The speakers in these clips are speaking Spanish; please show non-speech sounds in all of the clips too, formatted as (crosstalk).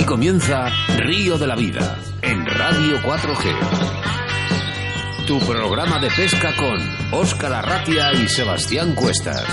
Aquí comienza Río de la Vida en Radio 4G. Tu programa de pesca con Óscar Arratia y Sebastián Cuestas.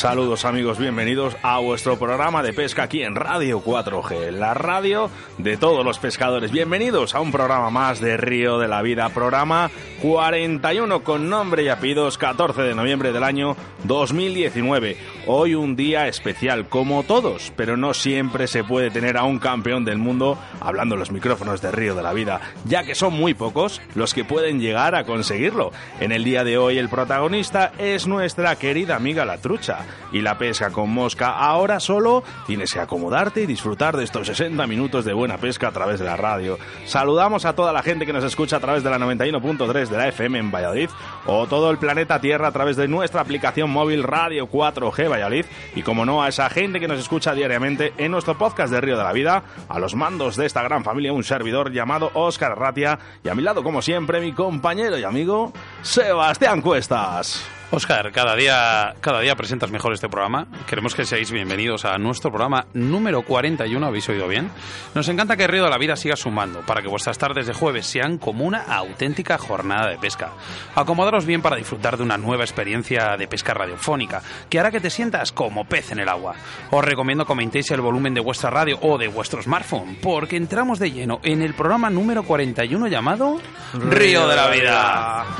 Saludos amigos, bienvenidos a vuestro programa de pesca aquí en Radio 4G, la radio de todos los pescadores. Bienvenidos a un programa más de Río de la Vida, programa 41 con nombre y apellidos, 14 de noviembre del año 2019. Hoy un día especial, como todos, pero no siempre se puede tener a un campeón del mundo hablando los micrófonos de Río de la Vida, ya que son muy pocos los que pueden llegar a conseguirlo. En el día de hoy el protagonista es nuestra querida amiga la trucha y la pesca con mosca. Ahora solo tienes que acomodarte y disfrutar de estos 60 minutos de buena pesca a través de la radio. Saludamos a toda la gente que nos escucha a través de la 91.3 de la FM en Valladolid o todo el planeta Tierra a través de nuestra aplicación móvil Radio 4G Valladolid y como no a esa gente que nos escucha diariamente en nuestro podcast de Río de la Vida, a los mandos de esta gran familia un servidor llamado Óscar Ratia y a mi lado como siempre mi compañero y amigo Sebastián Cuestas. Oscar, cada día, cada día presentas mejor este programa. Queremos que seáis bienvenidos a nuestro programa número 41, ¿habéis oído bien? Nos encanta que Río de la Vida siga sumando, para que vuestras tardes de jueves sean como una auténtica jornada de pesca. Acomodaros bien para disfrutar de una nueva experiencia de pesca radiofónica, que hará que te sientas como pez en el agua. Os recomiendo comentéis el volumen de vuestra radio o de vuestro smartphone, porque entramos de lleno en el programa número 41 llamado Río de la Vida.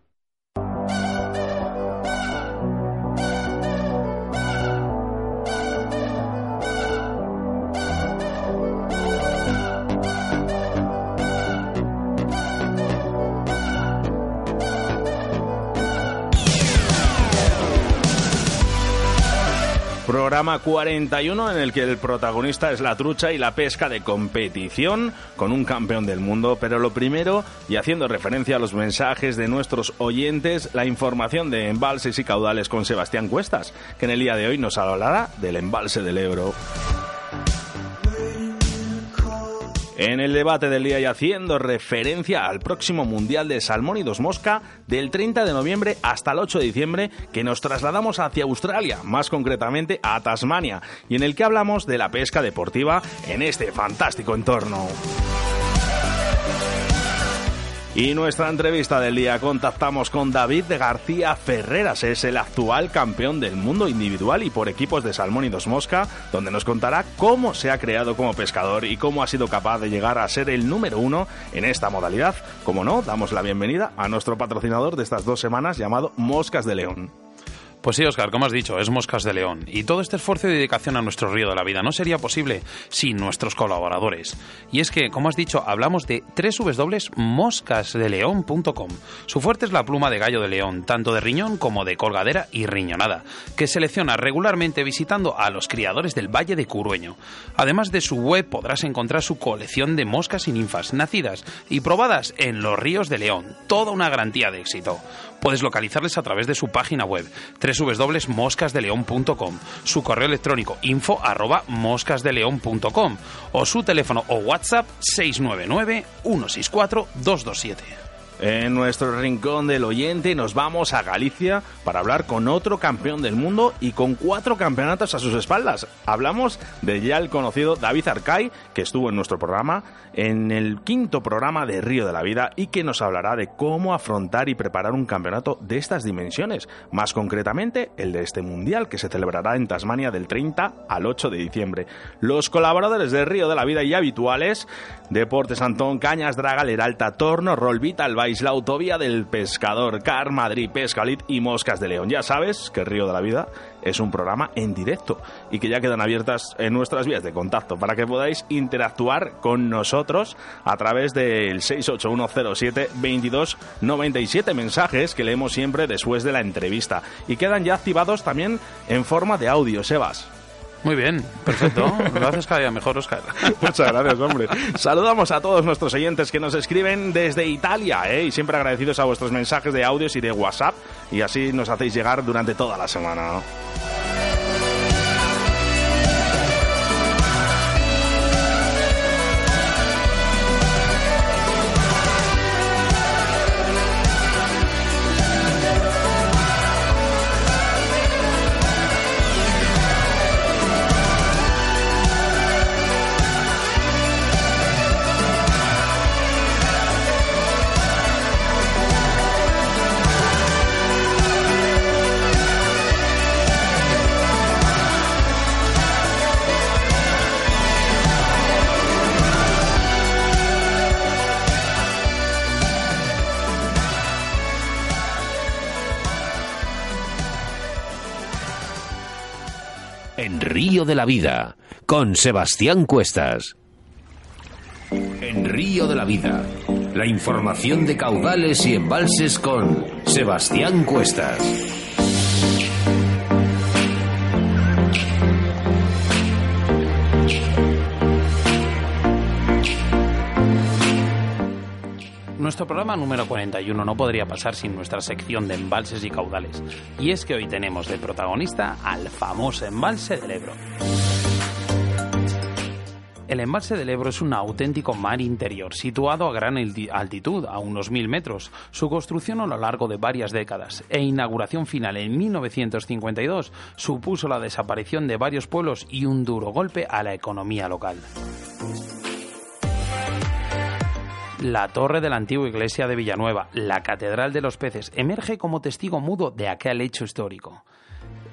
Programa 41 en el que el protagonista es la trucha y la pesca de competición con un campeón del mundo. Pero lo primero, y haciendo referencia a los mensajes de nuestros oyentes, la información de embalses y caudales con Sebastián Cuestas, que en el día de hoy nos hablará del embalse del Ebro. En el debate del día y haciendo referencia al próximo Mundial de Salmón y Dos Mosca del 30 de noviembre hasta el 8 de diciembre que nos trasladamos hacia Australia, más concretamente a Tasmania, y en el que hablamos de la pesca deportiva en este fantástico entorno. Y nuestra entrevista del día contactamos con David de García Ferreras, es el actual campeón del mundo individual y por equipos de salmón y dos mosca, donde nos contará cómo se ha creado como pescador y cómo ha sido capaz de llegar a ser el número uno en esta modalidad. Como no, damos la bienvenida a nuestro patrocinador de estas dos semanas llamado Moscas de León. Pues sí, Oscar, como has dicho, es Moscas de León. Y todo este esfuerzo y dedicación a nuestro río de la vida no sería posible sin nuestros colaboradores. Y es que, como has dicho, hablamos de www.moscasdeleón.com. Su fuerte es la pluma de gallo de león, tanto de riñón como de colgadera y riñonada, que selecciona regularmente visitando a los criadores del Valle de Curueño. Además de su web podrás encontrar su colección de moscas y ninfas nacidas y probadas en los ríos de León. Toda una garantía de éxito. Puedes localizarles a través de su página web www.moscasdeleon.com, su correo electrónico info arroba moscasdeleon.com o su teléfono o WhatsApp 699 164 227. En nuestro rincón del oyente nos vamos a Galicia para hablar con otro campeón del mundo y con cuatro campeonatos a sus espaldas. Hablamos de ya el conocido David Arcay, que estuvo en nuestro programa, en el quinto programa de Río de la Vida y que nos hablará de cómo afrontar y preparar un campeonato de estas dimensiones, más concretamente el de este mundial que se celebrará en Tasmania del 30 al 8 de diciembre. Los colaboradores de Río de la Vida y habituales, Deportes Antón, Cañas, Draga, Leralta, Torno, Rolvita, La Autovía del Pescador, Car, Madrid, Pescalit y Moscas de León. Ya sabes que Río de la Vida es un programa en directo y que ya quedan abiertas nuestras vías de contacto para que podáis interactuar con nosotros a través del 681072297 mensajes que leemos siempre después de la entrevista y quedan ya activados también en forma de audio, Sebas. Muy bien, perfecto. Lo haces cada día mejor, Oscar. (laughs) Muchas gracias, hombre. Saludamos a todos nuestros oyentes que nos escriben desde Italia, ¿eh? y siempre agradecidos a vuestros mensajes de audios y de WhatsApp, y así nos hacéis llegar durante toda la semana. De la Vida, con Sebastián Cuestas. En Río de la Vida, la información de caudales y embalses con Sebastián Cuestas. Nuestro programa número 41 no podría pasar sin nuestra sección de embalses y caudales. Y es que hoy tenemos de protagonista al famoso embalse del Ebro. El embalse del Ebro es un auténtico mar interior, situado a gran alti- altitud, a unos mil metros. Su construcción a lo largo de varias décadas e inauguración final en 1952 supuso la desaparición de varios pueblos y un duro golpe a la economía local. La torre de la antigua iglesia de Villanueva, la Catedral de los Peces, emerge como testigo mudo de aquel hecho histórico.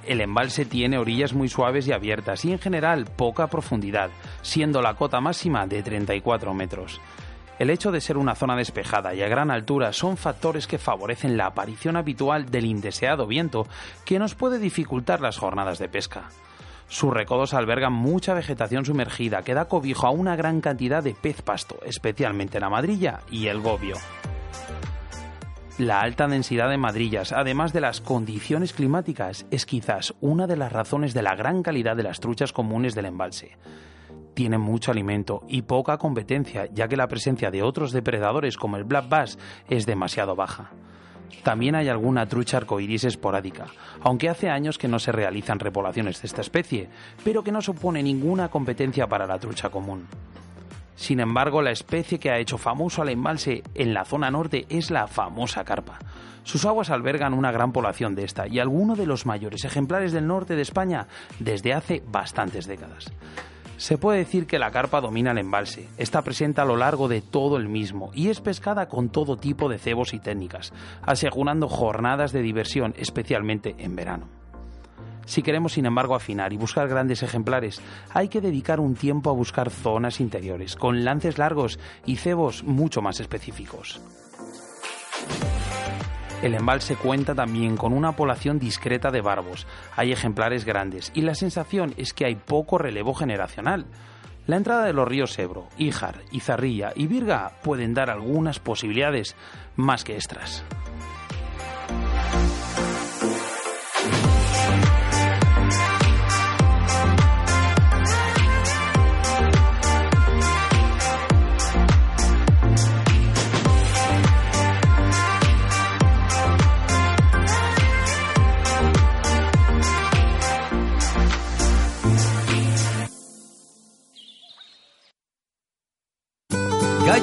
El embalse tiene orillas muy suaves y abiertas y en general poca profundidad, siendo la cota máxima de 34 metros. El hecho de ser una zona despejada y a gran altura son factores que favorecen la aparición habitual del indeseado viento que nos puede dificultar las jornadas de pesca. Sus recodos albergan mucha vegetación sumergida que da cobijo a una gran cantidad de pez pasto, especialmente la madrilla y el gobio. La alta densidad de madrillas, además de las condiciones climáticas, es quizás una de las razones de la gran calidad de las truchas comunes del embalse. Tienen mucho alimento y poca competencia, ya que la presencia de otros depredadores como el black bass es demasiado baja. También hay alguna trucha arcoiris esporádica, aunque hace años que no se realizan repoblaciones de esta especie, pero que no supone ninguna competencia para la trucha común. Sin embargo, la especie que ha hecho famoso al embalse en la zona norte es la famosa carpa. Sus aguas albergan una gran población de esta y algunos de los mayores ejemplares del norte de España desde hace bastantes décadas. Se puede decir que la carpa domina el embalse, está presente a lo largo de todo el mismo y es pescada con todo tipo de cebos y técnicas, asegurando jornadas de diversión, especialmente en verano. Si queremos, sin embargo, afinar y buscar grandes ejemplares, hay que dedicar un tiempo a buscar zonas interiores, con lances largos y cebos mucho más específicos. El embalse cuenta también con una población discreta de barbos, hay ejemplares grandes y la sensación es que hay poco relevo generacional. La entrada de los ríos Ebro, Íjar, Izarrilla y Virga pueden dar algunas posibilidades más que extras.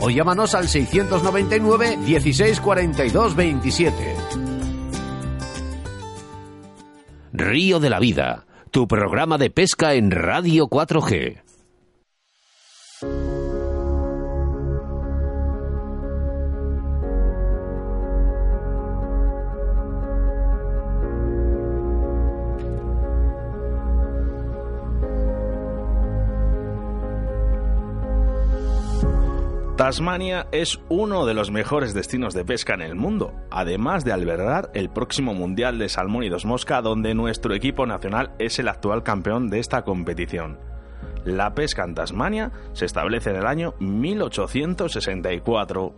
o llámanos al 699 16 42 27. Río de la Vida, tu programa de pesca en Radio 4G. Tasmania es uno de los mejores destinos de pesca en el mundo, además de albergar el próximo Mundial de Salmónidos Mosca, donde nuestro equipo nacional es el actual campeón de esta competición. La pesca en Tasmania se establece en el año 1864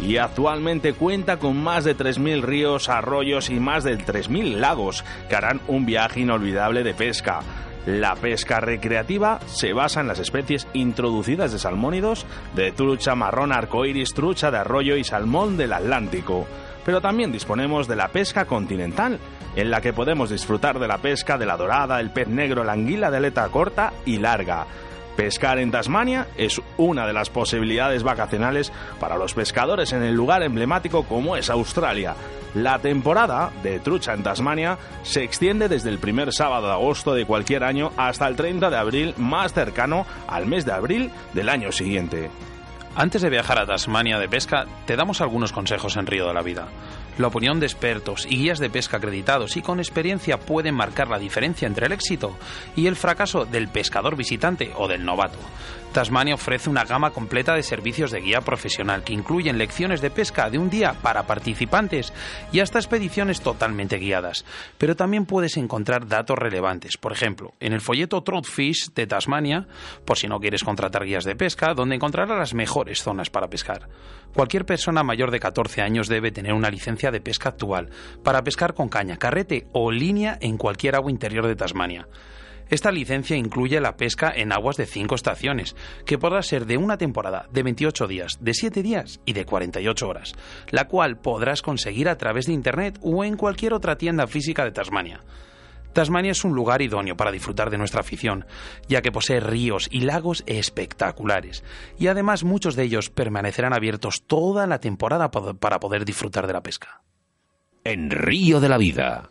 y actualmente cuenta con más de 3.000 ríos, arroyos y más de 3.000 lagos que harán un viaje inolvidable de pesca. La pesca recreativa se basa en las especies introducidas de salmónidos, de trucha marrón arcoíris, trucha de arroyo y salmón del Atlántico. Pero también disponemos de la pesca continental, en la que podemos disfrutar de la pesca de la dorada, el pez negro, la anguila de aleta corta y larga. Pescar en Tasmania es una de las posibilidades vacacionales para los pescadores en el lugar emblemático como es Australia. La temporada de trucha en Tasmania se extiende desde el primer sábado de agosto de cualquier año hasta el 30 de abril más cercano al mes de abril del año siguiente. Antes de viajar a Tasmania de pesca, te damos algunos consejos en Río de la Vida. La opinión de expertos y guías de pesca acreditados y con experiencia pueden marcar la diferencia entre el éxito y el fracaso del pescador visitante o del novato. Tasmania ofrece una gama completa de servicios de guía profesional que incluyen lecciones de pesca de un día para participantes y hasta expediciones totalmente guiadas. Pero también puedes encontrar datos relevantes, por ejemplo, en el folleto Troutfish de Tasmania, por si no quieres contratar guías de pesca, donde encontrarás las mejores zonas para pescar. Cualquier persona mayor de 14 años debe tener una licencia de pesca actual para pescar con caña, carrete o línea en cualquier agua interior de Tasmania. Esta licencia incluye la pesca en aguas de 5 estaciones, que podrá ser de una temporada de 28 días, de 7 días y de 48 horas, la cual podrás conseguir a través de Internet o en cualquier otra tienda física de Tasmania. Tasmania es un lugar idóneo para disfrutar de nuestra afición, ya que posee ríos y lagos espectaculares, y además muchos de ellos permanecerán abiertos toda la temporada pa- para poder disfrutar de la pesca. En Río de la Vida,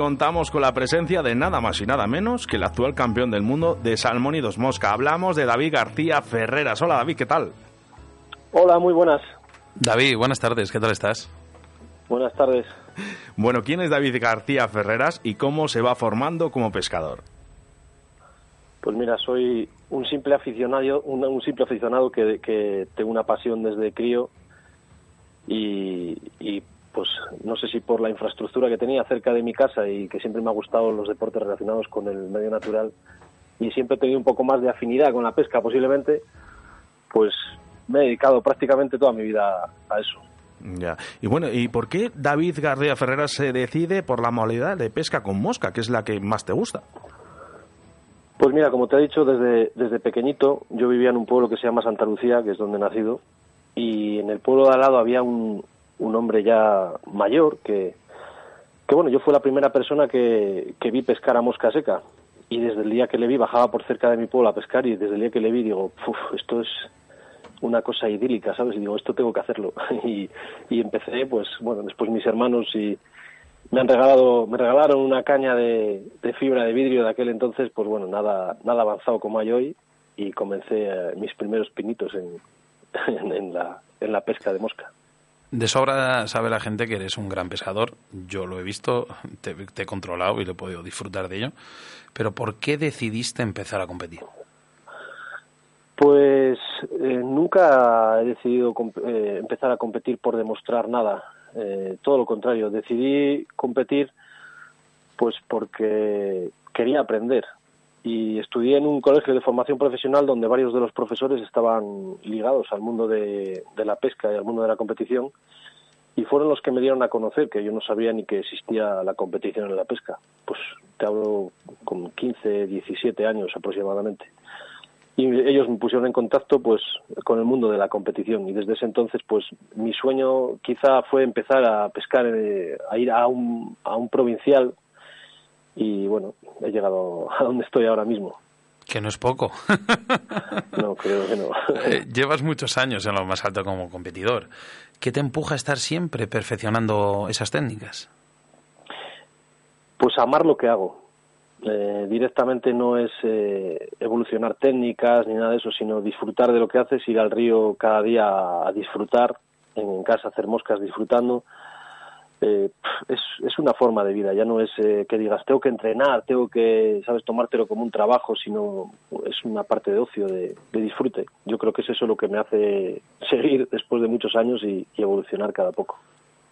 Contamos con la presencia de nada más y nada menos que el actual campeón del mundo de Salmónidos Mosca. Hablamos de David García Ferreras. Hola David, ¿qué tal? Hola, muy buenas. David, buenas tardes, ¿qué tal estás? Buenas tardes. (laughs) Bueno, ¿quién es David García Ferreras y cómo se va formando como pescador? Pues mira, soy un simple aficionado, un, un simple aficionado que, que tengo una pasión desde crío y, y, pues no sé si por la infraestructura que tenía cerca de mi casa y que siempre me ha gustado los deportes relacionados con el medio natural y siempre he tenido un poco más de afinidad con la pesca posiblemente, pues me he dedicado prácticamente toda mi vida a eso. Ya. Y bueno, ¿y por qué David García Ferreras se decide por la modalidad de pesca con mosca, que es la que más te gusta? Pues mira, como te he dicho, desde, desde pequeñito yo vivía en un pueblo que se llama Santa Lucía, que es donde he nacido, y en el pueblo de al lado había un, un hombre ya mayor que, que, bueno, yo fui la primera persona que, que vi pescar a mosca seca. Y desde el día que le vi, bajaba por cerca de mi pueblo a pescar y desde el día que le vi digo, "Uf, esto es, una cosa idílica, ¿sabes? Y digo, esto tengo que hacerlo. (laughs) y, y empecé, pues, bueno, después mis hermanos y me han regalado, me regalaron una caña de, de fibra de vidrio de aquel entonces, pues bueno, nada, nada avanzado como hay hoy y comencé eh, mis primeros pinitos en, (laughs) en la, en la pesca de mosca. De sobra sabe la gente que eres un gran pescador. Yo lo he visto, te, he controlado y lo he podido disfrutar de ello. Pero ¿por qué decidiste empezar a competir? Pues eh, nunca he decidido eh, empezar a competir por demostrar nada. Eh, todo lo contrario, decidí competir pues porque quería aprender. Y estudié en un colegio de formación profesional donde varios de los profesores estaban ligados al mundo de, la pesca y al mundo de la competición. Y fueron los que me dieron a conocer que yo no sabía ni que existía la competición en la pesca. Pues te hablo con 15, 17 años aproximadamente y ellos me pusieron en contacto pues con el mundo de la competición y desde ese entonces pues mi sueño quizá fue empezar a pescar eh, a ir a un a un provincial y bueno he llegado (laughs) a donde estoy ahora mismo Que no es poco. (laughs) no creo que no (laughs) Eh, Llevas muchos años en lo más alto como competidor. ¿Qué te empuja a estar siempre perfeccionando esas técnicas? pues amar lo que hago Eh, directamente no es eh, evolucionar técnicas ni nada de eso sino disfrutar de lo que haces ir al río cada día a disfrutar en casa hacer moscas disfrutando eh, es, es una forma de vida, ya no es eh, que digas tengo que entrenar, tengo que, sabes, tomártelo como un trabajo, sino es una parte de ocio, de, de disfrute. Yo creo que es eso lo que me hace (laughs) seguir después de muchos años y, y evolucionar cada poco.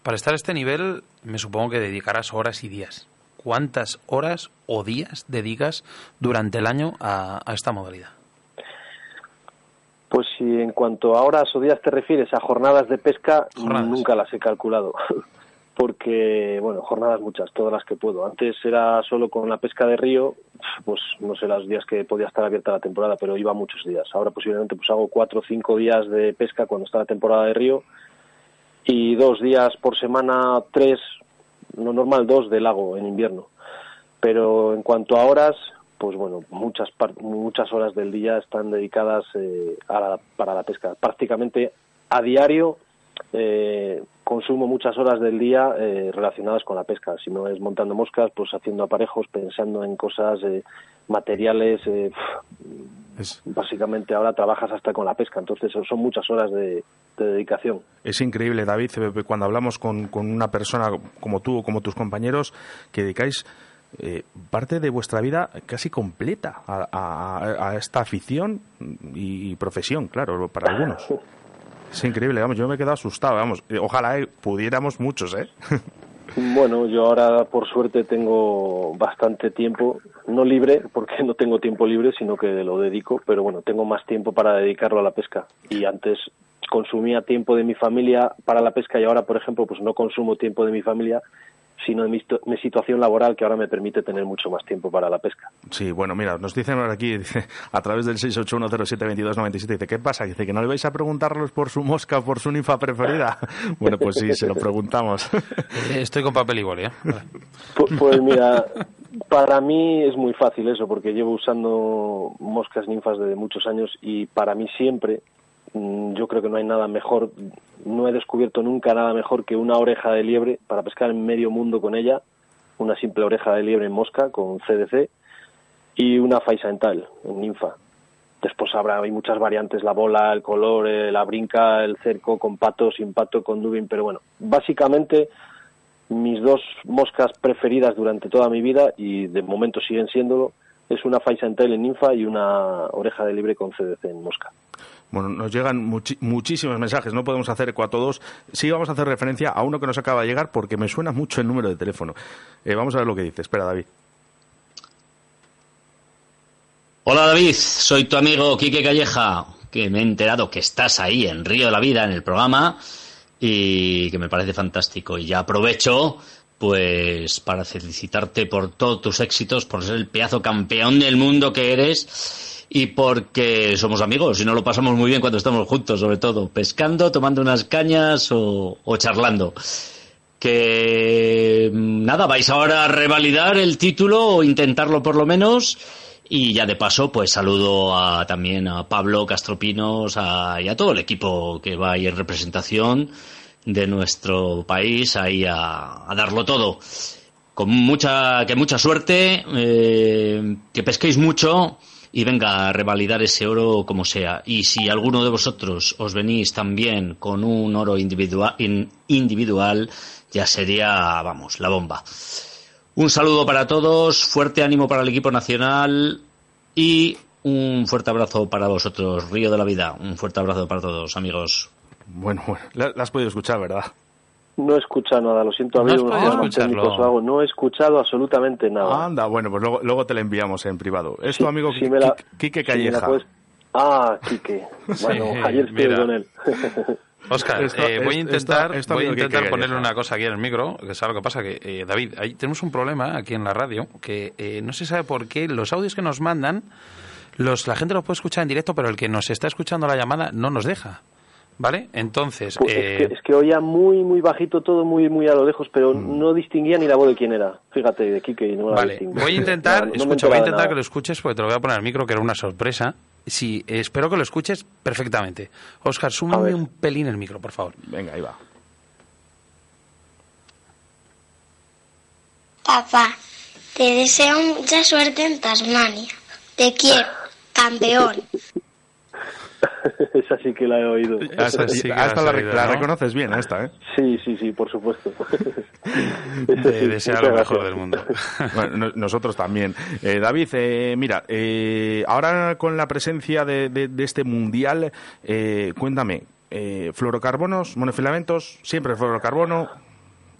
Para estar a este nivel, me supongo que dedicarás horas y días. ¿Cuántas horas o días dedicas durante el año a, a esta modalidad? Pues si en cuanto a horas o días te refieres a jornadas de pesca, Jornadas. nunca las he calculado. (laughs) Porque, bueno, jornadas muchas, todas las que puedo. Antes era solo con la pesca de río, pues no sé los días que podía estar abierta la temporada, pero iba muchos días. Ahora posiblemente pues hago cuatro o cinco días de pesca cuando está la temporada de río y dos días por semana, tres, lo normal dos de lago en invierno. Pero en cuanto a horas, pues bueno, muchas muchas horas del día están dedicadas eh, para la pesca. Prácticamente a diario eh, consumo muchas horas del día eh, relacionadas con la pesca. Si no es montando moscas, pues haciendo aparejos, pensando en cosas, eh, materiales. eh, Es, básicamente ahora trabajas hasta con la pesca, entonces son- muchas horas de, de dedicación. es increíble, David, eh, cuando hablamos con, con una persona como tú o como tus compañeros, que dedicáis eh, parte de vuestra vida casi completa a, a- a esta afición y, profesión, claro, para algunos. (laughs) Es increíble, vamos, yo me he quedado asustado, vamos. eh, Ojalá eh, pudiéramos muchos, ¿eh? (laughs) Bueno, yo ahora por suerte tengo bastante tiempo, no libre, porque no tengo tiempo libre, sino que lo dedico, pero bueno, tengo más tiempo para dedicarlo a la pesca. Y antes consumía tiempo de mi familia para la pesca y ahora, por ejemplo, pues no consumo tiempo de mi familia, sino de mi, situ- mi situación laboral que ahora me permite tener mucho más tiempo para la pesca. Sí, bueno, mira, nos dicen por aquí, (laughs) dice, a través del 681072297, dice, ¿qué pasa? Dice que no le vais a preguntarlos por su mosca o por su ninfa preferida. (laughs) Bueno, pues sí, se lo preguntamos. (laughs) Estoy con papel y boli, ¿eh? Vale. Pues mira, para mí es muy fácil eso, porque llevo usando moscas ninfas desde muchos años y para mí siempre, yo creo que no hay nada mejor, no he descubierto nunca nada mejor que una oreja de liebre para pescar en medio mundo con ella, una simple oreja de liebre en mosca con CDC y una faisa en ninfa. Después habrá hay muchas variantes, la bola, el color, eh, la brinca, el cerco, con pato, sin pato, con dubin, pero bueno, básicamente mis dos moscas preferidas durante toda mi vida y de momento siguen siéndolo es una Faisa en tail en ninfa y una oreja de libre con CDC en mosca. Bueno, nos llegan muchísimos mensajes, no podemos hacer eco a todos. Sí vamos a hacer referencia a uno que nos acaba de llegar porque me suena mucho el número de teléfono. Eh, vamos a ver lo que dice. Espera, David. Hola David, soy tu amigo Quique Calleja, que me he enterado que estás ahí en Río de la Vida en el programa y que me parece fantástico. Y ya aprovecho pues para felicitarte por todos tus éxitos, por ser el pedazo campeón del mundo que eres y porque somos amigos y nos lo pasamos muy bien cuando estamos juntos, sobre todo pescando, tomando unas cañas o, o charlando. Que mm, nada, vais ahora a revalidar el título o intentarlo por lo menos Y ya de paso, pues saludo a, también a Pablo Castropinos a, y a todo el equipo que va ahí en representación de nuestro país ahí a, a darlo todo. Con mucha, que mucha suerte, eh, que pesquéis mucho y venga a revalidar ese oro como sea. Y si alguno de vosotros os venís también con un oro individual, in- individual ya sería, vamos, la bomba. Un saludo para todos, fuerte ánimo para el equipo nacional y un fuerte abrazo para vosotros, Río de la Vida. Un fuerte abrazo para todos, amigos. Bueno, bueno, la has podido escuchar, ¿verdad? No he escuchado nada, lo siento, No has escucharlo. técnicos o algo, No he escuchado absolutamente nada. Anda, bueno, pues luego, luego te la enviamos en privado. Es Sí, tu amigo sí Qui- me la- Qui- Quique Calleja. puedes- Ah, Quique. (laughs) Bueno, Sí, ayer estuve con él. (laughs) Oscar, Esto- eh, voy a intentar, esto voy a amigo que intentar ponerle una cosa aquí en el micro, que es algo que pasa que, eh, David, ahí tenemos un problema aquí en la radio, que eh, no se sabe por qué los audios que nos mandan, los, la gente los puede escuchar en directo, pero el que nos está escuchando la llamada no nos deja. ¿Vale? Entonces, Pues eh, es, que, es que oía muy, muy bajito todo, muy, muy a lo lejos, pero Mm. no distinguía ni la voz de quién era. Fíjate, de y no la Vale, distingo. voy a intentar, (laughs) No, no me escucha, voy a intentar que lo escuches porque te lo voy a poner al micro, que era una sorpresa. Sí, espero que lo escuches perfectamente. Oscar, súmame un pelín el micro, por favor. Venga, ahí va. Papá, te deseo mucha suerte en Tasmania. Te quiero, campeón. (laughs) Esa sí que la he oído. Esa sí que la Hasta has la, oído, la ¿no? reconoces bien, esta, ¿eh? Sí, sí, sí, por supuesto. (laughs) Te sí, muchas lo mejor gracias. del mundo. (laughs) Bueno, nosotros también. Eh, David, eh, mira, eh, ahora con la presencia de, de- de este mundial, eh, cuéntame, eh, fluorocarbonos, monofilamentos, siempre fluorocarbono,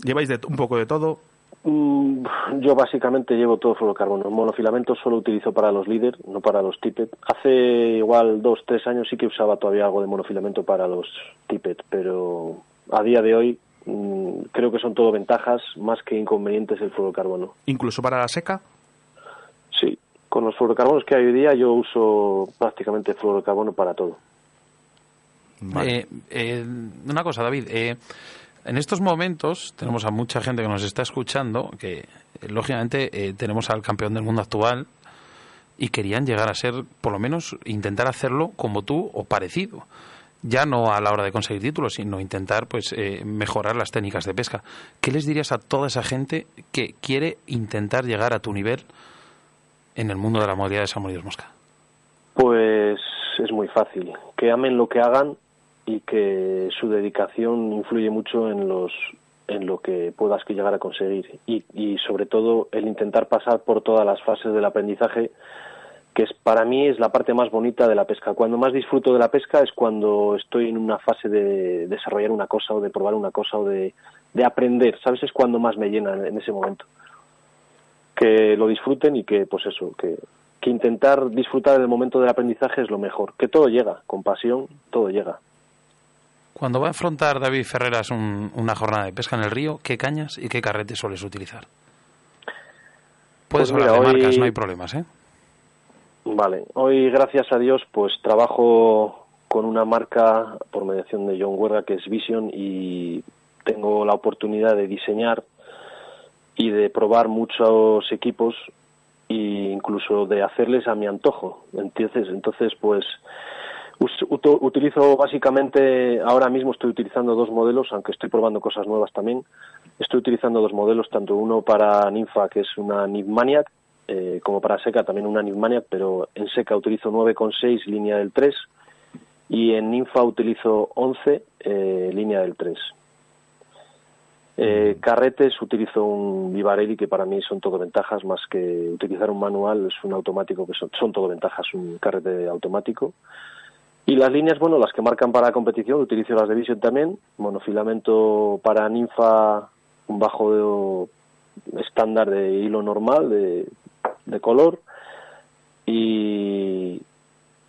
lleváis de, un poco de todo. Mm, Yo básicamente llevo todo fluorocarbono. Monofilamentos solo utilizo para los líder, no para los tippet. Hace igual dos, tres años sí que usaba todavía algo de monofilamento para los tippet, pero a día de hoy mm, creo que son todo ventajas más que inconvenientes el fluorocarbono. Incluso para la seca. Sí, con los fluorocarbonos que hay hoy día yo uso prácticamente fluorocarbono para todo. Vale. Eh, eh, una cosa, David. eh, en estos momentos tenemos a mucha gente que nos está escuchando que, eh, lógicamente, eh, tenemos al campeón del mundo actual y querían llegar a ser, por lo menos, intentar hacerlo como tú o parecido. Ya no a la hora de conseguir títulos, sino intentar pues eh, mejorar las técnicas de pesca. ¿Qué les dirías a toda esa gente que quiere intentar llegar a tu nivel en el mundo de la modalidad de salmón y mosca? Pues es muy fácil. Que amen lo que hagan y que su dedicación influye mucho en los en lo que puedas que llegar a conseguir y, y sobre todo el intentar pasar por todas las fases del aprendizaje que es para mí es la parte más bonita de la pesca. Cuando más disfruto de la pesca es cuando estoy en una fase de desarrollar una cosa o de probar una cosa o de, de aprender, ¿sabes? Es cuando más me llena en, en ese momento. Que lo disfruten y que, pues eso, que, que intentar disfrutar del momento del aprendizaje es lo mejor. Que todo llega, con pasión, todo llega. Cuando va a afrontar David Ferreras un- una jornada de pesca en el río, ¿qué cañas y qué carretes sueles utilizar? Puedes Pues hablar de hoy- marcas, no hay problemas, ¿eh? Vale, hoy gracias a Dios pues trabajo con una marca por mediación de John Guerra que es Vision y tengo la oportunidad de diseñar y de probar muchos equipos e incluso de hacerles a mi antojo. Entonces, entonces pues utilizo básicamente, ahora mismo estoy utilizando dos modelos, aunque estoy probando cosas nuevas también. Estoy utilizando dos modelos, tanto uno para Ninfa, que es una Nymphmaniac, eh, como para seca también una Nymphmaniac, pero en seca utilizo 9,6 línea del 3 y en Ninfa utilizo 11 eh, línea del 3. Eh, carretes utilizo un Vivarelli que para mí son todo ventajas más que utilizar un manual es un automático que son, son todo ventajas un carrete automático y las líneas bueno las que marcan para competición utilizo las de Vision también monofilamento para ninfa un bajo estándar de hilo normal de, de color y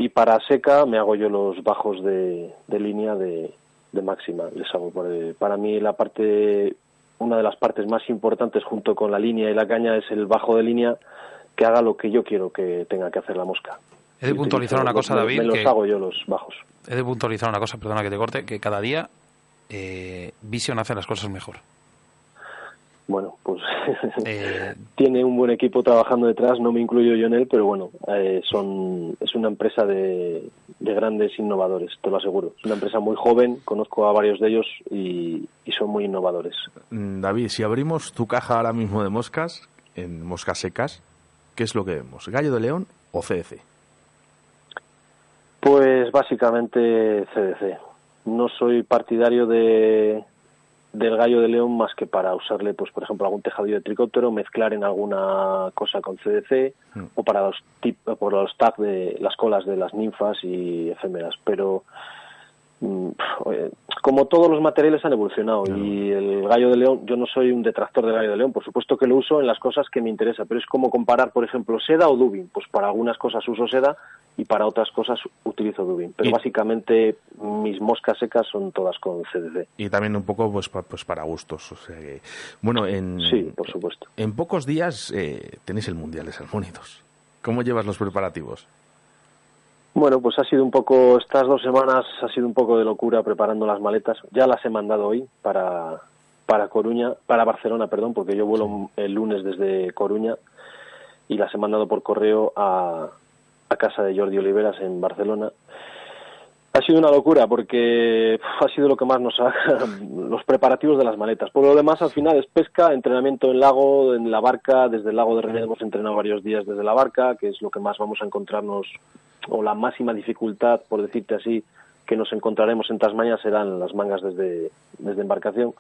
y para seca me hago yo los bajos de, de línea de, de máxima. Les hago por- para mí la parte, una de las partes más importantes junto con la línea y la caña es el bajo de línea que haga lo que yo quiero que tenga que hacer la mosca. He de puntualizar una cosa, David, Me los que- hago yo los bajos. He de puntualizar una cosa, perdona que te corte, que cada día eh, Vision hace las cosas mejor. Bueno, pues (laughs) Eh, tiene un buen equipo trabajando detrás, no me incluyo yo en él, pero bueno, eh, son, es una empresa de, de grandes innovadores, te lo aseguro. Es una empresa muy joven, conozco a varios de ellos y, y son muy innovadores. Mm, David, si abrimos tu caja ahora mismo de moscas, en moscas secas, ¿qué es lo que vemos? ¿Gallo de león o CDC? Pues básicamente CDC. No soy partidario de del gallo de león más que para usarle, pues por ejemplo, algún tejadillo de tricóptero, mezclar en alguna cosa con CDC Mm. o para los tip, por los tags de las colas de las ninfas y efémeras. Pero como todos los materiales han evolucionado y el gallo de león, yo no soy un detractor del gallo de león, por supuesto que lo uso en las cosas que me interesa, pero es como comparar, por ejemplo, seda o dubin. Pues para algunas cosas uso seda y para otras cosas utilizo dubin. Pero Y- básicamente mis moscas secas son todas con CDC. Y también un poco pues, pa- pues para gustos. O sea que- bueno, en, Sí, por supuesto. en pocos días eh, tenéis el Mundial de Salmónidos. ¿Cómo llevas los preparativos? Bueno, pues ha sido un poco, estas dos semanas ha sido un poco de locura preparando las maletas. Ya las he mandado hoy para, para Coruña, para Barcelona, perdón, porque yo vuelo el lunes desde Coruña y las he mandado por correo a, a casa de Jordi Oliveras en Barcelona. Ha sido una locura porque ha sido lo que más nos ha... (laughs) los preparativos de las maletas. Por lo demás, al final es pesca, entrenamiento en lago, en la barca. Desde el lago de René hemos entrenado varios días desde la barca, que es lo que más vamos a encontrarnos, o la máxima dificultad, por decirte así, que nos encontraremos en Tasmania serán las mangas desde, desde embarcación.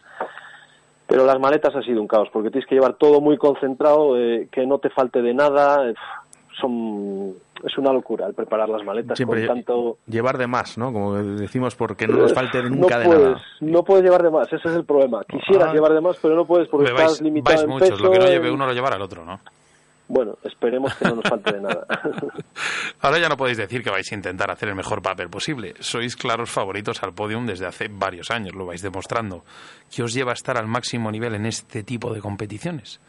Pero las maletas ha sido un caos, porque tienes que llevar todo muy concentrado, eh, que no te falte de nada. eh, son, es una locura el preparar las maletas Siempre con tanto... llevar de más, ¿no? Como decimos, porque no nos falte (laughs) No nunca de puedes, nada. no puedes llevar de más, ese es el problema. Quisieras Ah. llevar de más, pero no puedes porque vais, estás limitado vais en muchos, peso. lo que no lleve uno lo llevará el otro, ¿no? Bueno, esperemos que no nos falte de nada. (laughs) Ahora ya no podéis decir que vais a intentar hacer el mejor papel posible. Sois claros favoritos al podium desde hace varios años, lo vais demostrando. ¿Qué os lleva a estar al máximo nivel en este tipo de competiciones?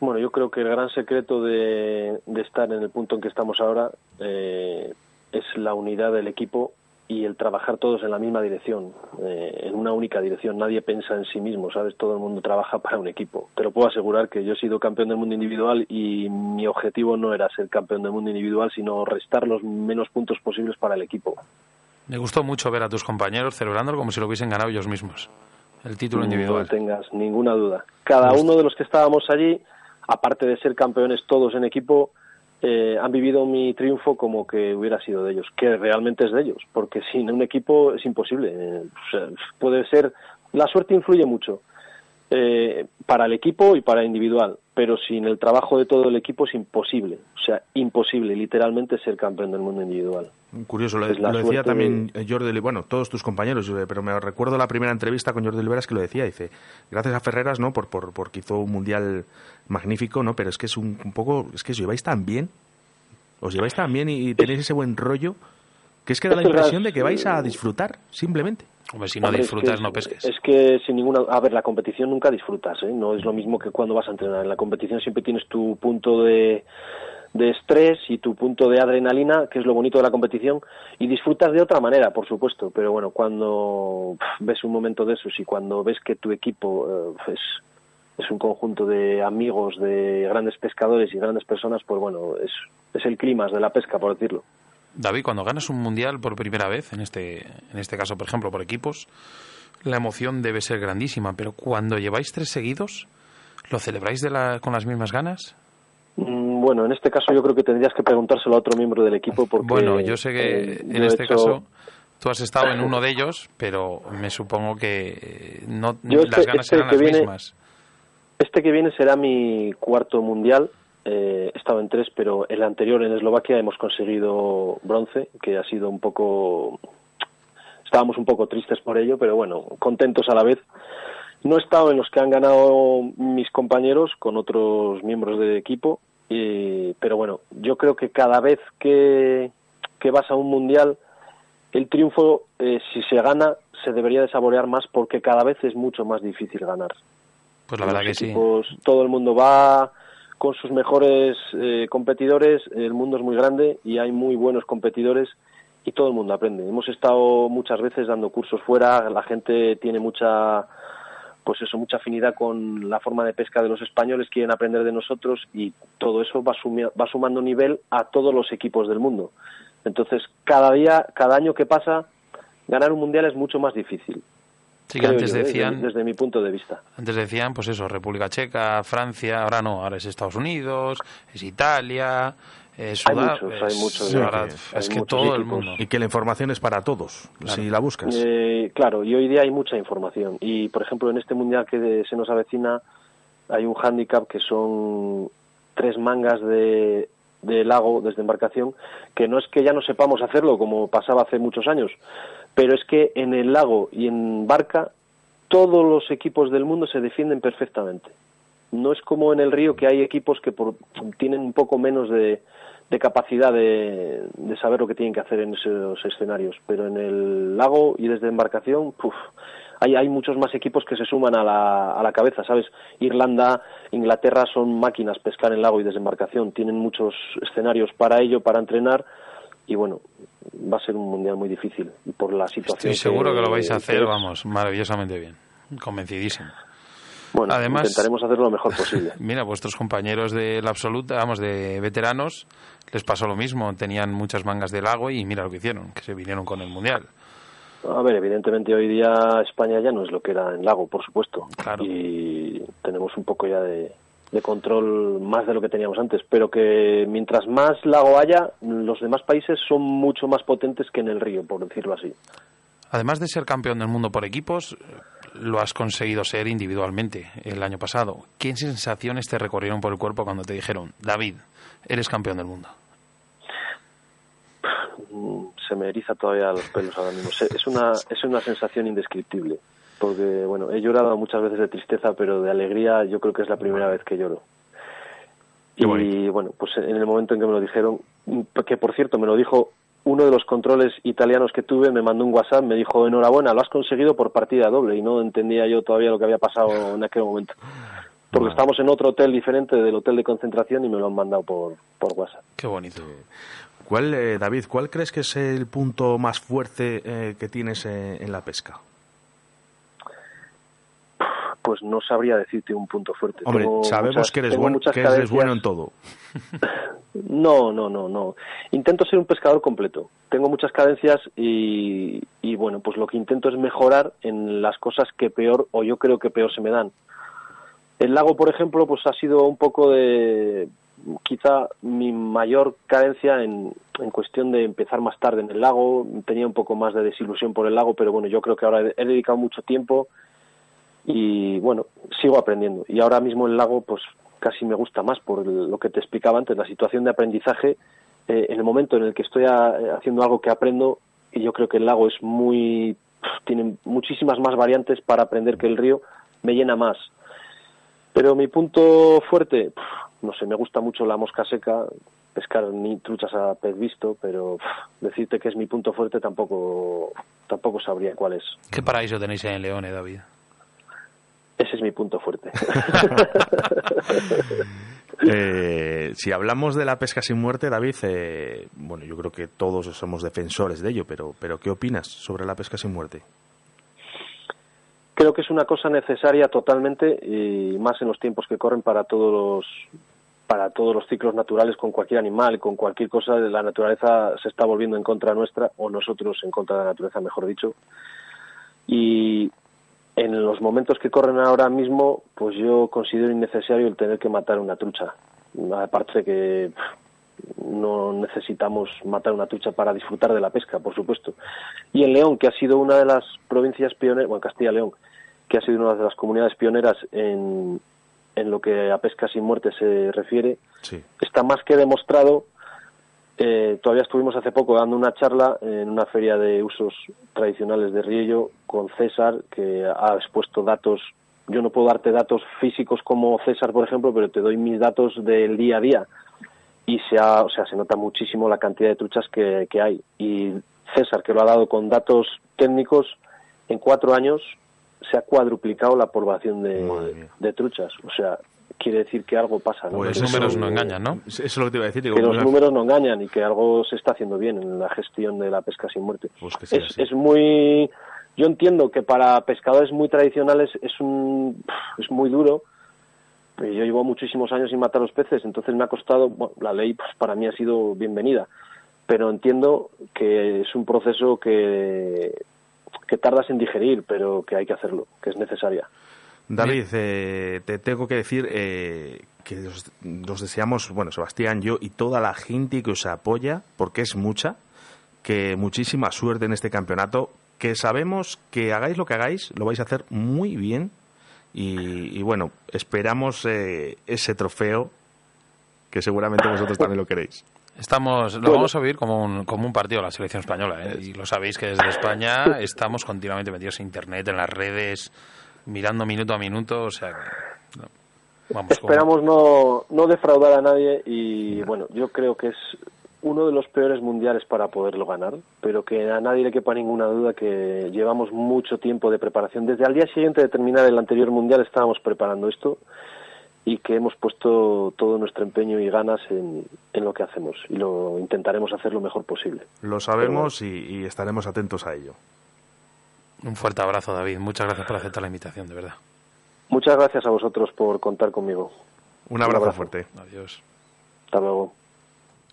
Bueno, yo creo que el gran secreto de, de estar en el punto en que estamos ahora eh, es la unidad del equipo y el trabajar todos en la misma dirección, eh, en una única dirección. Nadie piensa en sí mismo, ¿sabes? Todo el mundo trabaja para un equipo. Te lo puedo asegurar que yo he sido campeón del mundo individual y mi objetivo no era ser campeón del mundo individual, sino restar los menos puntos posibles para el equipo. Me gustó mucho ver a tus compañeros celebrándolo como si lo hubiesen ganado ellos mismos. El título individual. No tengas ninguna duda. Cada uno de los que estábamos allí, aparte de ser campeones todos en equipo, eh, han vivido mi triunfo como que hubiera sido de ellos, que realmente es de ellos, porque sin un equipo es imposible. Eh, puede ser, la suerte influye mucho eh, para el equipo y para individual, pero sin el trabajo de todo el equipo es imposible, o sea, imposible literalmente ser campeón del mundo individual. Curioso, lo, decía también Jordi, bueno, todos tus compañeros, eh, pero me recuerdo la primera entrevista con Jordi Oliveras que lo decía, dice, gracias a Ferreras, ¿no? Por, por, porque hizo un mundial magnífico, ¿no? Pero es que es un, un poco, es que os lleváis tan bien, os lleváis tan bien y, y tenéis ese buen rollo, que es que da la impresión de que vais a disfrutar, simplemente. Hombre, si no Hombre, es disfrutas, que- no pesques. Es que sin ninguna. A ver, la competición nunca disfrutas, ¿eh? No es lo mismo que cuando vas a entrenar. En la competición siempre tienes tu punto de, de estrés y tu punto de adrenalina, que es lo bonito de la competición, y disfrutas de otra manera, por supuesto. Pero bueno, cuando ves un momento de esos y cuando ves que tu equipo eh, es, es un conjunto de amigos, de grandes pescadores y grandes personas, pues bueno, es, es el clima de la pesca, por decirlo. David, cuando ganas un mundial por primera vez, en este, en este caso, por ejemplo, por equipos, la emoción debe ser grandísima, pero cuando lleváis tres seguidos, ¿lo celebráis de la, con las mismas ganas? Mm, Bueno, en este caso yo creo que tendrías que preguntárselo a otro miembro del equipo porque Bueno, yo sé que eh, en he este hecho- caso tú has estado en uno de ellos, pero me supongo que eh, no, Yo este- las ganas este serán que las viene- mismas. Este que viene será mi cuarto mundial. Eh, he estado en tres, pero el anterior en Eslovaquia hemos conseguido bronce, que ha sido un poco. Estábamos un poco tristes por ello, pero bueno, contentos a la vez. No he estado en los que han ganado mis compañeros con otros miembros del equipo, y- pero bueno, yo creo que cada vez que, que vas a un mundial, el triunfo, eh, si se gana, se debería de saborear más porque cada vez es mucho más difícil ganar. Pues la Los verdad que sí. equipos, Todo el mundo va con sus mejores eh, competidores, el mundo es muy grande y hay muy buenos competidores y todo el mundo aprende. Hemos estado muchas veces dando cursos fuera, la gente tiene mucha pues eso, mucha afinidad con la forma de pesca de los españoles, quieren aprender de nosotros y todo eso va, sumi- va sumando nivel a todos los equipos del mundo. Entonces, cada día, cada año que pasa, ganar un mundial es mucho más difícil. Sí, que antes yo, ¿eh? decían, desde, desde mi punto de vista. antes decían, pues eso, República Checa, Francia, ahora no, ahora es Estados Unidos, es Italia, es Hay Sudá- muchos, hay muchos, ahora, sí, es hay que muchos todo el mundo. Y que la información es para todos, si la buscas. Eh, claro, y hoy día hay mucha información. Y, por ejemplo, en este mundial que se nos avecina, hay un hándicap que son tres mangas de, de lago desde embarcación, que no es que ya no sepamos hacerlo como pasaba hace muchos años, pero es que en el lago y en barca todos los equipos del mundo se defienden perfectamente. No es como en el río que hay equipos que por- tienen un poco menos de, capacidad de, saber lo que tienen que hacer en esos escenarios, pero en el lago y desde embarcación, hay, hay muchos más equipos que se suman a la, a la cabeza, ¿sabes? Irlanda, Inglaterra son máquinas pescar en lago y desde embarcación, tienen muchos escenarios para ello, para entrenar, y bueno, va a ser un mundial muy difícil por la situación. Estoy seguro que lo vais a hacer, vamos, maravillosamente bien. Convencidísimo. Bueno, Además- intentaremos hacerlo lo mejor posible. (laughs) Mira, vuestros compañeros de la absoluta, vamos, de veteranos, les pasó lo mismo. Tenían muchas mangas de lago y mira lo que hicieron, que se vinieron con el mundial. A ver, evidentemente hoy día España ya no es lo que era en Lago, por supuesto. Claro. Y tenemos un poco ya de, de control más de lo que teníamos antes. Pero que mientras más lago haya, los demás países son mucho más potentes que en el río, por decirlo así. Además de ser campeón del mundo por equipos, lo has conseguido ser individualmente el año pasado. ¿Qué sensaciones te recorrieron por el cuerpo cuando te dijeron, David, eres campeón del mundo? Se me eriza todavía los pelos ahora mismo. Es una, es una sensación indescriptible. Porque, bueno, he llorado muchas veces de tristeza, pero de alegría yo creo que es la primera vez que lloro. Y bueno, pues en el momento en que me lo dijeron, que por cierto me lo dijo uno de los controles italianos que tuve, me mandó un WhatsApp, me dijo enhorabuena, lo has conseguido por partida doble y no entendía yo todavía lo que había pasado en aquel momento. Porque Vale. estábamos en otro hotel diferente del hotel de concentración y me lo han mandado por, por WhatsApp. Qué bonito. ¿Cuál, eh, David, cuál crees que es el punto más fuerte eh, que tienes eh, en la pesca? Pues no sabría decirte un punto fuerte. Hombre, Tengo sabemos muchas- que eres, tengo buen- muchas que eres bueno en todo. (laughs) No, no, no, no. Intento ser un pescador completo. Tengo muchas carencias y, y, bueno, pues lo que intento es mejorar en las cosas que peor o yo creo que peor se me dan. El lago, por ejemplo, pues ha sido un poco de quizá mi mayor carencia en, en cuestión de empezar más tarde en el lago. Tenía un poco más de desilusión por el lago, pero bueno, yo creo que ahora he dedicado mucho tiempo y bueno, sigo aprendiendo. Y ahora mismo el lago, pues casi me gusta más por lo que te explicaba antes, la situación de aprendizaje. eh, en el momento en el que estoy a- haciendo algo que aprendo, y yo creo que el lago es muy. tiene muchísimas más variantes para aprender que el río, me llena más. Pero mi punto fuerte, no sé, me gusta mucho la mosca seca, pescar ni truchas a pez visto, pero decirte que es mi punto fuerte tampoco tampoco sabría cuál es. ¿Qué paraíso tenéis en León, eh, David? Ese es mi punto fuerte. (laughs) Eh, si hablamos de la pesca sin muerte, David, eh, bueno, yo creo que todos somos defensores de ello, pero, pero ¿qué opinas sobre la pesca sin muerte? Creo que es una cosa necesaria totalmente y más en los tiempos que corren para todos los para todos los ciclos naturales con cualquier animal, con cualquier cosa, la naturaleza se está volviendo en contra nuestra o nosotros en contra de la naturaleza, mejor dicho. Y en los momentos que corren ahora mismo, pues yo considero innecesario el tener que matar una trucha. Aparte de que no necesitamos matar una trucha para disfrutar de la pesca, por supuesto. Y en León, que ha sido una de las provincias pioneras, bueno, Castilla y León, que ha sido una de las comunidades pioneras en, en lo que a pesca sin muerte se refiere, Sí. está más que demostrado. Eh, todavía estuvimos hace poco dando una charla en una feria de usos tradicionales de Riello con César, que ha expuesto datos. Yo no puedo darte datos físicos como César, por ejemplo, pero te doy mis datos del día a día. Y se, ha, o sea, se nota muchísimo la cantidad de truchas que, que hay. Y César, que lo ha dado con datos técnicos, en cuatro años se ha cuadruplicado la población de, de truchas. O sea, quiere decir que algo pasa. ¿no? Pues Los números eso- no engañan, ¿no? Eso es lo que te iba a decir. digo, que los números no engañan y que algo se está haciendo bien en la gestión de la pesca sin muerte. Pues que sea es, así. es muy yo entiendo que para pescadores muy tradicionales es un es muy duro. Yo llevo muchísimos años sin matar los peces, entonces me ha costado. Bueno, la ley pues, para mí ha sido bienvenida, pero entiendo que es un proceso que que tardas en digerir, pero que hay que hacerlo, que es necesaria. David, eh, te tengo que decir eh, que os, os deseamos, bueno, Sebastián, yo y toda la gente que os apoya, porque es mucha, que muchísima suerte en este campeonato, que sabemos que hagáis lo que hagáis, lo vais a hacer muy bien y, y bueno, esperamos eh, ese trofeo que seguramente vosotros también lo queréis. Estamos, lo vamos a vivir como un, como un partido de la selección española, ¿eh? y lo sabéis que desde España estamos continuamente metidos en internet, en las redes, mirando minuto a minuto, o sea que, no, vamos como- Esperamos no, no defraudar a nadie y bueno, yo creo que es uno de los peores mundiales para poderlo ganar, pero que a nadie le quepa ninguna duda que llevamos mucho tiempo de preparación. Desde al día siguiente de terminar el anterior mundial estábamos preparando esto y que hemos puesto todo nuestro empeño y ganas en, en lo que hacemos y lo intentaremos hacer lo mejor posible. Lo sabemos y, y estaremos atentos a ello. Un fuerte abrazo, David. Muchas gracias por aceptar la invitación, de verdad. Muchas gracias a vosotros por contar conmigo. Un abrazo, abrazo. fuerte. Adiós. Hasta luego.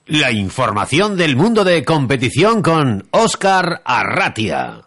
La información del mundo de competición con Óscar Arratia.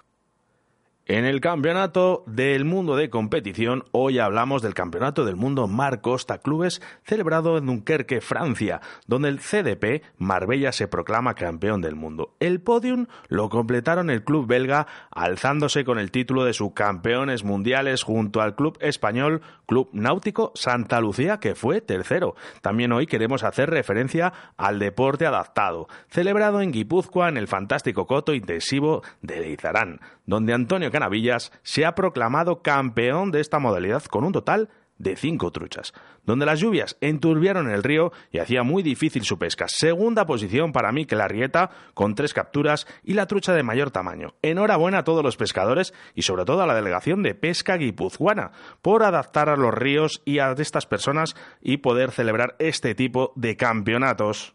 En el Campeonato del Mundo de Competición, hoy hablamos del Campeonato del Mundo Mar Costa Clubes celebrado en Dunkerque, Francia, donde el CDP Marbella se proclama campeón del mundo. El podium lo completaron el club belga, alzándose con el título de subcampeones mundiales junto al club español Club Náutico Santa Lucía, que fue tercero. También hoy queremos hacer referencia al deporte adaptado, celebrado en Guipúzcoa en el fantástico coto intensivo de Leizarán, donde Antonio Canavillas se ha proclamado campeón de esta modalidad con un total de cinco truchas, donde las lluvias enturbiaron el río y hacía muy difícil su pesca. Segunda posición para Mikel Arrieta, con tres capturas y la trucha de mayor tamaño. Enhorabuena a todos los pescadores y sobre todo a la delegación de pesca guipuzcoana por adaptar a los ríos y a estas personas y poder celebrar este tipo de campeonatos.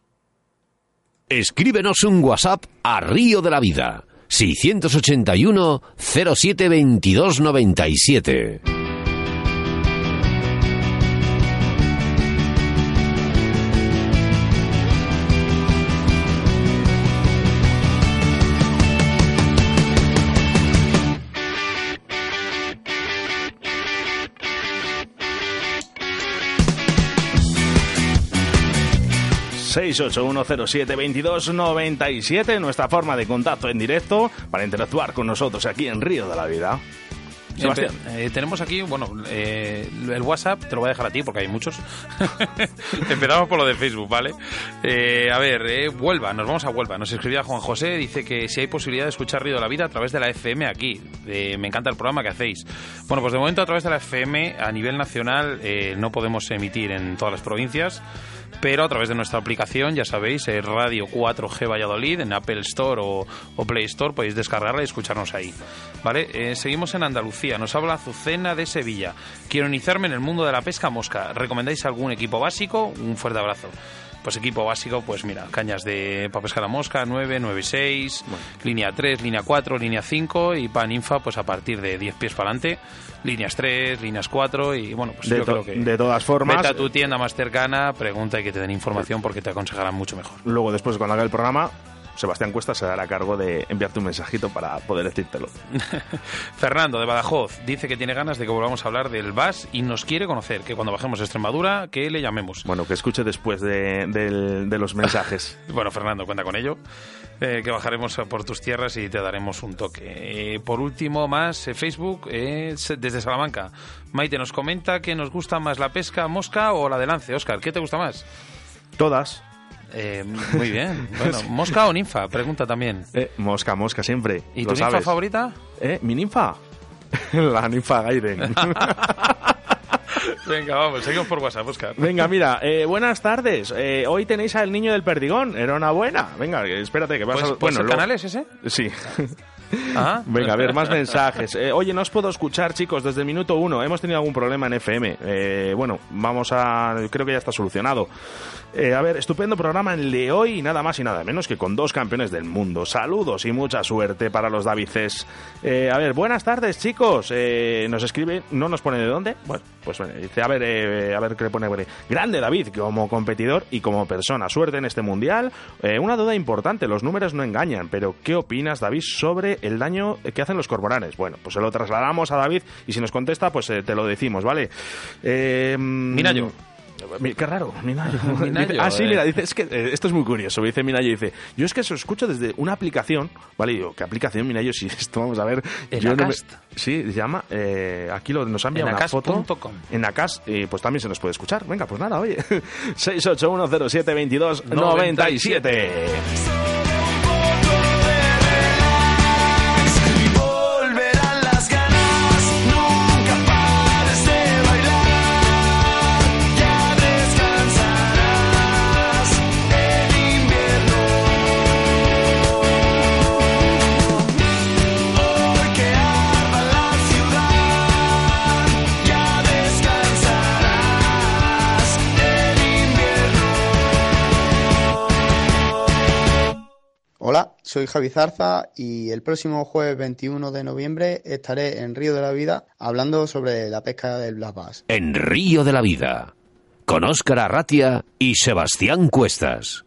Escríbenos un WhatsApp a Río de la Vida. 681 07 22 97. Siete nuestra forma de contacto en directo para interactuar con nosotros aquí en Río de la Vida. Sebastián. Eh, tenemos aquí, bueno, eh, el WhatsApp te lo voy a dejar a ti porque hay muchos. (laughs) Empezamos por lo de Facebook, ¿vale? Eh, a ver, eh, Huelva, nos vamos a Huelva. Nos escribía Juan José, dice que si hay posibilidad de escuchar Río de la Vida a través de la FM aquí. Eh, me encanta el programa que hacéis. Bueno, pues de momento a través de la FM a nivel nacional eh, no podemos emitir en todas las provincias. Pero a través de nuestra aplicación, ya sabéis, eh, Radio 4G Valladolid, en Apple Store o, o Play Store, podéis descargarla y escucharnos ahí. ¿Vale? Eh, seguimos en Andalucía. Nos habla Azucena de Sevilla. Quiero iniciarme en el mundo de la pesca mosca. ¿Recomendáis algún equipo básico? Un fuerte abrazo. Pues equipo básico, pues mira, cañas de para pescar a mosca, 9, 9, 6, línea 3, línea 4, línea 5 y para ninfa, pues a partir de 10 pies para adelante, líneas 3, líneas 4 y bueno, pues De, yo creo que... de todas formas, Vete a tu tienda más cercana, pregunta y que te den información porque te aconsejarán mucho mejor. luego después cuando haga el programa, Sebastián Cuesta se dará cargo de enviarte un mensajito para poder decírtelo. (laughs) Fernando de Badajoz dice que tiene ganas de que volvamos a hablar del VAS y nos quiere conocer, que cuando bajemos a Extremadura, que le llamemos. Bueno, que escuche después de, los mensajes. (laughs) Bueno, Fernando, cuenta con ello. eh, que bajaremos por tus tierras y te daremos un toque. Eh, por último, más eh, Facebook, eh, desde Salamanca. Maite nos comenta que nos gusta más la pesca mosca o la de lance. Oscar, ¿qué te gusta más? Todas. Eh, muy bien. Bueno, (laughs) ¿mosca o ninfa? Pregunta también. Eh, mosca, mosca, siempre. ¿Y lo tu ninfa sabes. favorita? Eh, ¿Mi ninfa? (laughs) La ninfa Gaiden. (laughs) Venga, vamos, seguimos por WhatsApp, Oscar. Venga, mira, eh, buenas tardes. Eh, hoy tenéis al niño del perdigón. Enhorabuena. Venga, eh, espérate que vas ¿Puedes, a... ¿puedes ser luego- canales ese? Sí. Ah. Venga, a ver, más mensajes. Eh, oye, no os puedo escuchar, chicos, desde el minuto uno. Hemos tenido algún problema en FM. Eh, bueno, vamos a... Creo que ya está solucionado. Eh, a ver, estupendo programa en de hoy nada más y nada menos que con dos campeones del mundo. Saludos y mucha suerte para los Davices. Eh, a ver, buenas tardes, chicos. Eh, nos escribe, no nos pone de dónde. Bueno, pues bueno, dice, a ver, eh, a ver qué le pone. Grande David como competidor y como persona. Suerte en este mundial. Una duda importante, los números no engañan, pero ¿qué opinas, David, sobre el daño que hacen los cormoranes? Bueno, pues se lo trasladamos a David y si nos contesta, pues te lo decimos, ¿vale? Eh, Minayo. Qué raro, Minayo. (laughs) Minayo ah, sí, mira, dice, es que eh, esto es muy curioso. Dice Minayo, dice, yo es que eso escucho desde una aplicación, ¿vale? Y digo, ¿qué aplicación, Minayo? Si (laughs) esto, vamos a ver. en yo no sí, se llama, eh, aquí lo, nos han enviado una foto. En Acast, y pues también se nos puede escuchar. Venga, pues nada, oye. (laughs) 681072297. 97 Hola, soy Javi Zarza y el próximo jueves 21 de noviembre estaré en Río de la Vida hablando sobre la pesca del Black Bass. En Río de la Vida, con Óscar Arratia y Sebastián Cuestas.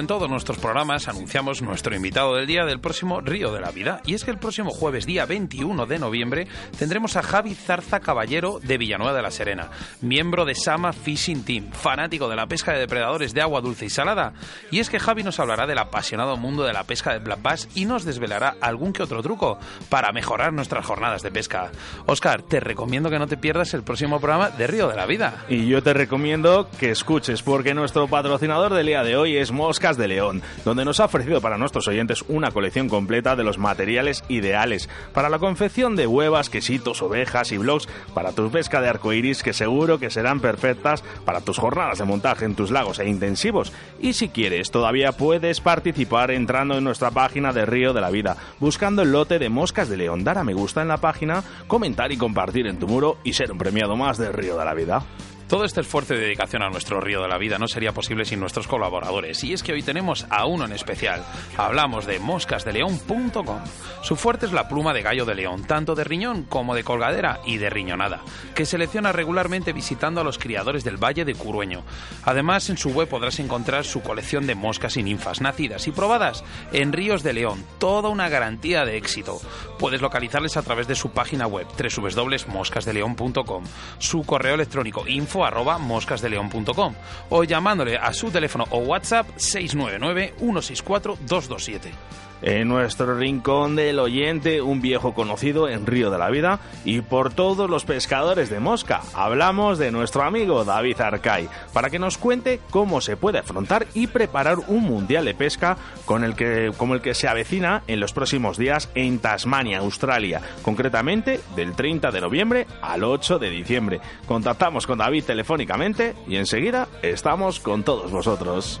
En todos nuestros programas, anunciamos nuestro invitado del día del próximo Río de la Vida. Y es que el próximo jueves, día 21 de noviembre, tendremos a Javi Zarza Caballero de Villanueva de la Serena, miembro de Sama Fishing Team, fanático de la pesca de depredadores de agua dulce y salada. Y es que Javi nos hablará del apasionado mundo de la pesca de black bass y nos desvelará algún que otro truco para mejorar nuestras jornadas de pesca. Oscar, te recomiendo que no te pierdas el próximo programa de Río de la Vida. Y yo te recomiendo que escuches, porque nuestro patrocinador del día de hoy es De León, donde nos ha ofrecido para nuestros oyentes una colección completa de los materiales ideales para la confección de huevas, quesitos, ovejas y blogs para tu pesca de arcoiris, que seguro que serán perfectas para tus jornadas de montaje en tus lagos e intensivos. Y si quieres, todavía puedes participar entrando en nuestra página de Río de la Vida, buscando el lote de Moscas de León, dar a me gusta en la página, comentar y compartir en tu muro y ser un premiado más de Río de la Vida. Todo este esfuerzo y dedicación a nuestro río de la vida no sería posible sin nuestros colaboradores. Y es que hoy tenemos a uno en especial. Hablamos de moscasdeleón.com. Su fuerte es la pluma de gallo de león, tanto de riñón como de colgadera y de riñonada, que selecciona regularmente visitando a los criadores del Valle de Curueño. Además, en su web podrás encontrar su colección de moscas y ninfas nacidas y probadas en ríos de León. Toda una garantía de éxito. Puedes localizarles a través de su página web www.moscasdeleón.com, su correo electrónico info arroba moscasdeleón.com o llamándole a su teléfono o WhatsApp 699 164 227. En nuestro rincón del oyente, un viejo conocido en Río de la Vida y por todos los pescadores de mosca, hablamos de nuestro amigo David Arcay para que nos cuente cómo se puede afrontar y preparar un mundial de pesca con el que, como el que se avecina en los próximos días en Tasmania, Australia, concretamente del 30 de noviembre al 8 de diciembre. Contactamos con David telefónicamente y enseguida estamos con todos vosotros.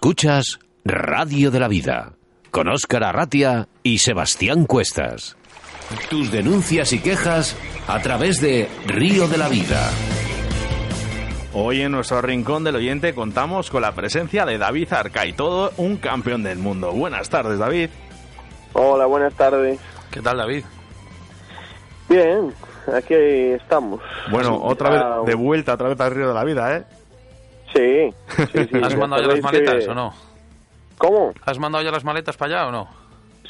Escuchas Radio de la Vida con Óscar Arratia y Sebastián Cuestas. Tus denuncias y quejas a través de Río de la Vida. Hoy en nuestro rincón del oyente contamos con la presencia de David Arcay, todo un campeón del mundo. Buenas tardes, David. Hola, buenas tardes. ¿Qué tal, David? Bien, aquí estamos. Bueno, otra vez de vuelta, otra vez al río de la vida, ¿eh? Sí, sí, sí. (laughs) ¿Has mandado ya las maletas que- o no? ¿Cómo? ¿Has mandado ya las maletas para allá o no?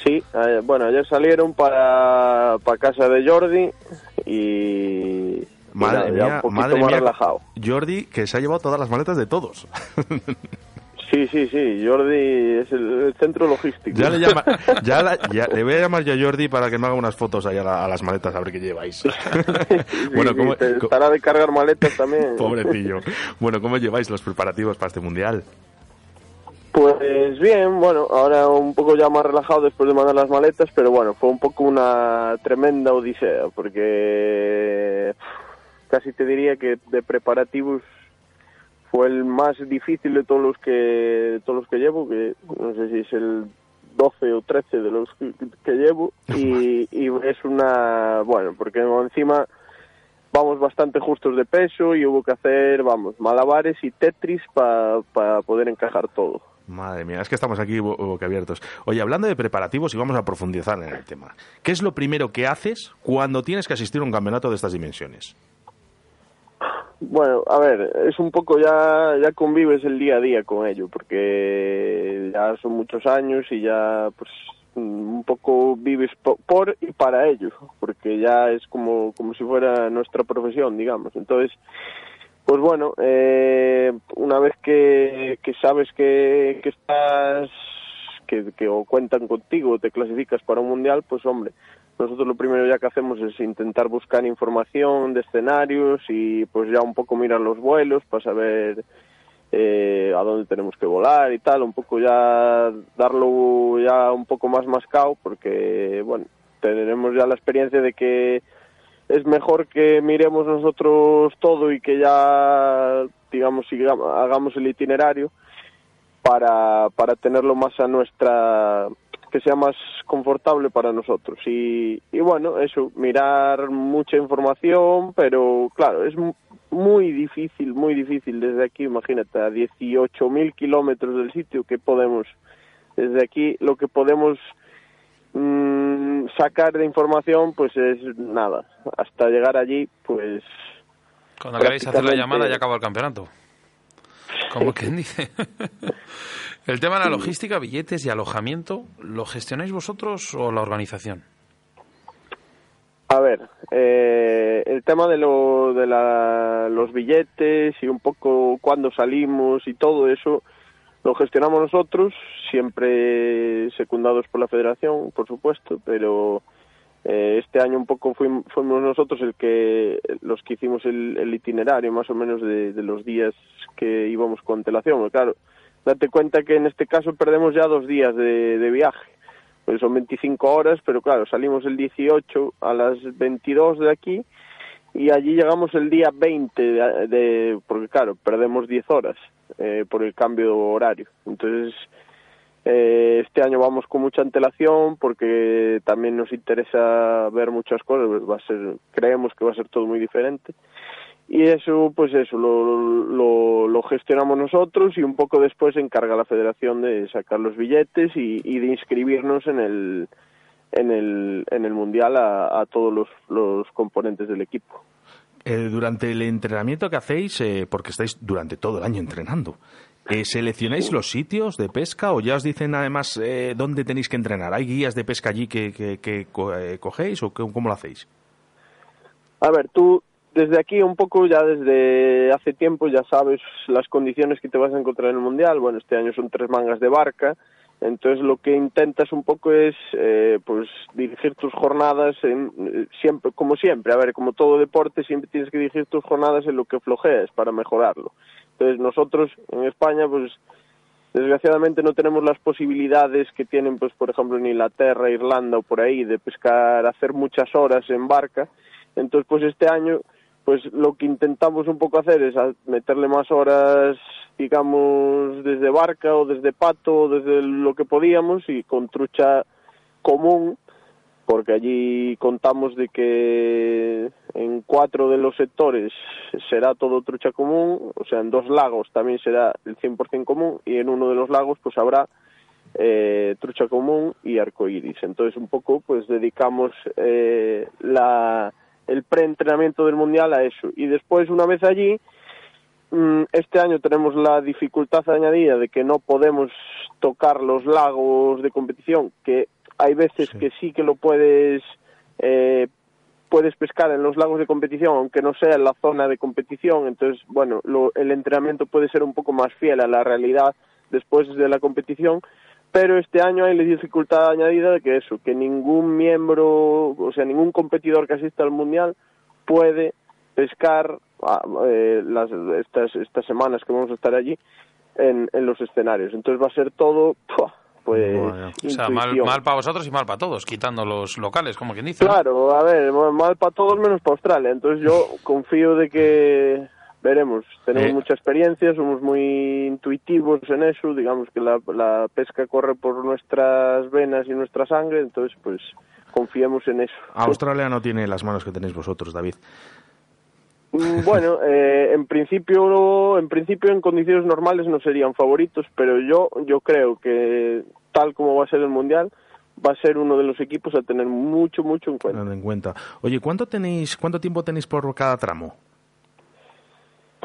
Sí, eh, bueno, ayer salieron para, para casa de Jordi y... y Madre ya mía, un poquito madre más mía. relajado. Jordi, que se ha llevado todas las maletas de todos. (laughs) Sí, sí, sí, Jordi es el, el centro logístico. Ya le, llama- ya la- ya- le voy a llamar yo a Jordi para que me haga unas fotos ahí a, la- a las maletas a ver qué lleváis. Sí, (laughs) bueno, sí, ¿cómo, te co- estará de cargar maletas también. pobrecillo. Bueno, ¿cómo lleváis los preparativos para este mundial? Pues bien, bueno, ahora un poco ya más relajado después de mandar las maletas, pero bueno, fue un poco una tremenda odisea, porque casi te diría que de preparativos fue el más difícil de todos los que de todos los que llevo, que no sé si es el 12 o 13 de los que, que llevo, (laughs) y, y es una, bueno, porque encima vamos bastante justos de peso y hubo que hacer, vamos, malabares y Tetris para poder encajar todo. Madre mía, es que estamos aquí bo- boquiabiertos. Oye, hablando de preparativos y vamos a profundizar en el tema. ¿Qué es lo primero que haces cuando tienes que asistir a un campeonato de estas dimensiones? Bueno, a ver, es un poco ya, ya convives el día a día con ello, porque ya son muchos años y ya pues un poco vives po- por y para ello, porque ya es como, como si fuera nuestra profesión, digamos. Entonces, pues bueno, eh, una vez que, que sabes que, que estás, que, que o cuentan contigo te clasificas para un mundial, pues hombre, nosotros lo primero ya que hacemos es intentar buscar información de escenarios y pues ya un poco mirar los vuelos para saber eh, a dónde tenemos que volar y tal, un poco ya darlo ya un poco más mascado porque bueno, tenemos ya la experiencia de que es mejor que miremos nosotros todo y que ya digamos sigamos- hagamos el itinerario para, para tenerlo más a nuestra que sea más confortable para nosotros y, y bueno eso mirar mucha información pero claro es mu- muy difícil muy difícil desde aquí imagínate a 18.000 kilómetros del sitio que podemos desde aquí lo que podemos mm, sacar de información pues es nada hasta llegar allí pues Cuando queráis hacer la llamada ya acaba el campeonato. Como quien dice. (laughs) el tema de la logística, billetes y alojamiento, ¿lo gestionáis vosotros o la organización? A ver, eh, el tema de, lo, de la- los billetes y un poco cuándo salimos y todo eso lo gestionamos nosotros, siempre secundados por la federación, por supuesto, pero eh, este año un poco fuim- fuimos nosotros el que los que hicimos el, el itinerario más o menos de, de los días que íbamos con antelación. Claro, date cuenta que en este caso perdemos ya dos días de, de viaje pues son 25 horas, pero claro, salimos el 18 a las 22 de aquí y allí llegamos el día 20, de, de- porque claro, perdemos 10 horas eh, por el cambio horario. Entonces, Eh, este año vamos con mucha antelación porque también nos interesa ver muchas cosas. Va a ser, creemos que va a ser todo muy diferente. Y eso, pues eso, lo, lo, lo gestionamos nosotros y un poco después se encarga la federación de sacar los billetes y, de inscribirnos en el, en el, en el mundial a, a todos los componentes del equipo. Eh, durante el entrenamiento que hacéis, eh, porque estáis durante todo el año entrenando, eh, ¿seleccionáis los sitios de pesca o ya os dicen además eh, dónde tenéis que entrenar? ¿Hay guías de pesca allí que, que- que co- eh, cogéis o cómo lo hacéis? A ver, tú desde aquí un poco ya desde hace tiempo ya sabes las condiciones que te vas a encontrar en el mundial. Bueno, este año son tres mangas de barca, entonces lo que intentas un poco es eh, pues dirigir tus jornadas en, eh, siempre como siempre. A ver, como todo deporte siempre tienes que dirigir tus jornadas en lo que flojeas para mejorarlo. Entonces nosotros en España pues desgraciadamente no tenemos las posibilidades que tienen pues por ejemplo en Inglaterra, Irlanda o por ahí de pescar, hacer muchas horas en barca. Entonces pues este año pues lo que intentamos un poco hacer es meterle más horas digamos desde barca o desde pato o desde lo que podíamos y con trucha común porque allí contamos de que en cuatro de los sectores será todo trucha común, o sea, en dos lagos también será el 100% común y en uno de los lagos pues habrá eh, trucha común y arcoíris. Entonces un poco pues dedicamos eh, la, el preentrenamiento del mundial a eso y después una vez allí Mm, Este año tenemos la dificultad añadida de que no podemos tocar los lagos de competición, que hay veces que sí que lo puedes eh, puedes pescar en los lagos de competición, aunque no sea en la zona de competición. Entonces, bueno, lo- el entrenamiento puede ser un poco más fiel a la realidad después de la competición. Pero este año hay la dificultad añadida de que eso, que ningún miembro, o sea, ningún competidor que asista al mundial puede pescar ah, eh, las, estas, estas semanas que vamos a estar allí en, en los escenarios. Entonces va a ser todo, ¡pua! pues, O sea, mal, para vosotros y mal para todos, quitando los locales, como quien dice. ¿no? Claro, a ver, mal para todos menos para Australia. Entonces yo confío de que veremos. Tenemos Eh. mucha experiencia, somos muy intuitivos en eso. Digamos que la, la pesca corre por nuestras venas y nuestra sangre. Entonces, pues confiemos en eso. Australia no tiene las manos que tenéis vosotros, David. Mm, Bueno, (laughs) eh, en principio, en principio en condiciones normales no serían favoritos, pero yo, yo creo que tal como va a ser el mundial, va a ser uno de los equipos a tener mucho, mucho en cuenta. En cuenta. Oye, ¿cuánto tenéis, cuánto tiempo tenéis por cada tramo?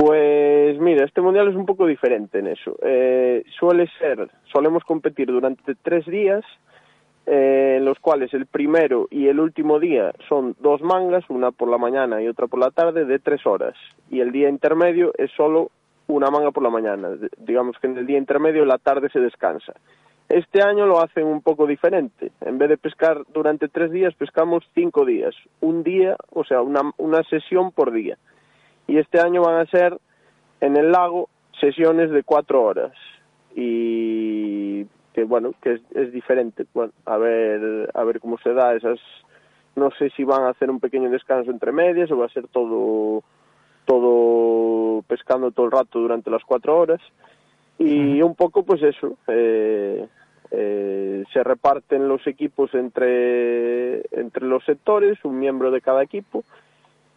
Pues mira, este mundial es un poco diferente en eso. Eh, suele ser, solemos competir durante tres días, eh, en los cuales el primero y el último día son dos mangas, una por la mañana y otra por la tarde, de tres horas. Y el día intermedio es solo una manga por la mañana. Digamos que en el día intermedio la tarde se descansa. Este año lo hacen un poco diferente. En vez de pescar durante tres días, pescamos cinco días. Un día, o sea, una, una sesión por día y este año van a ser en el lago sesiones de cuatro horas. Y que bueno que es, es diferente. Bueno a ver a ver cómo se da esas no sé si van a hacer un pequeño descanso entre medias o va a ser todo todo pescando todo el rato durante las cuatro horas. Y un poco pues eso eh, eh, se reparten los equipos entre entre los sectores un miembro de cada equipo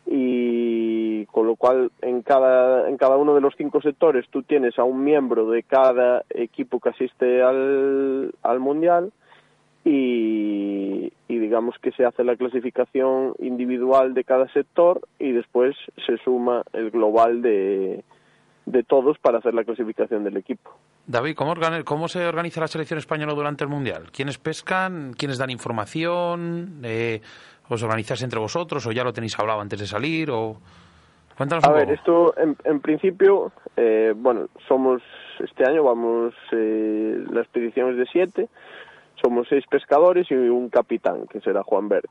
y con lo cual en cada en cada uno de los cinco sectores tú tienes a un miembro de cada equipo que asiste al, al mundial y, y digamos que se hace la clasificación individual de cada sector y después se suma el global de, de todos para hacer la clasificación del equipo. David, ¿cómo, ¿cómo se organiza la selección española durante el Mundial? ¿Quiénes pescan? ¿Quiénes dan información? Eh, ¿Os organizáis entre vosotros o ya lo tenéis hablado antes de salir? O... Cuéntanos A un ver, poco. esto en, en principio, eh, bueno, somos, este año vamos, eh, la expedición es de siete, somos seis pescadores y un capitán, que será Juan Verde.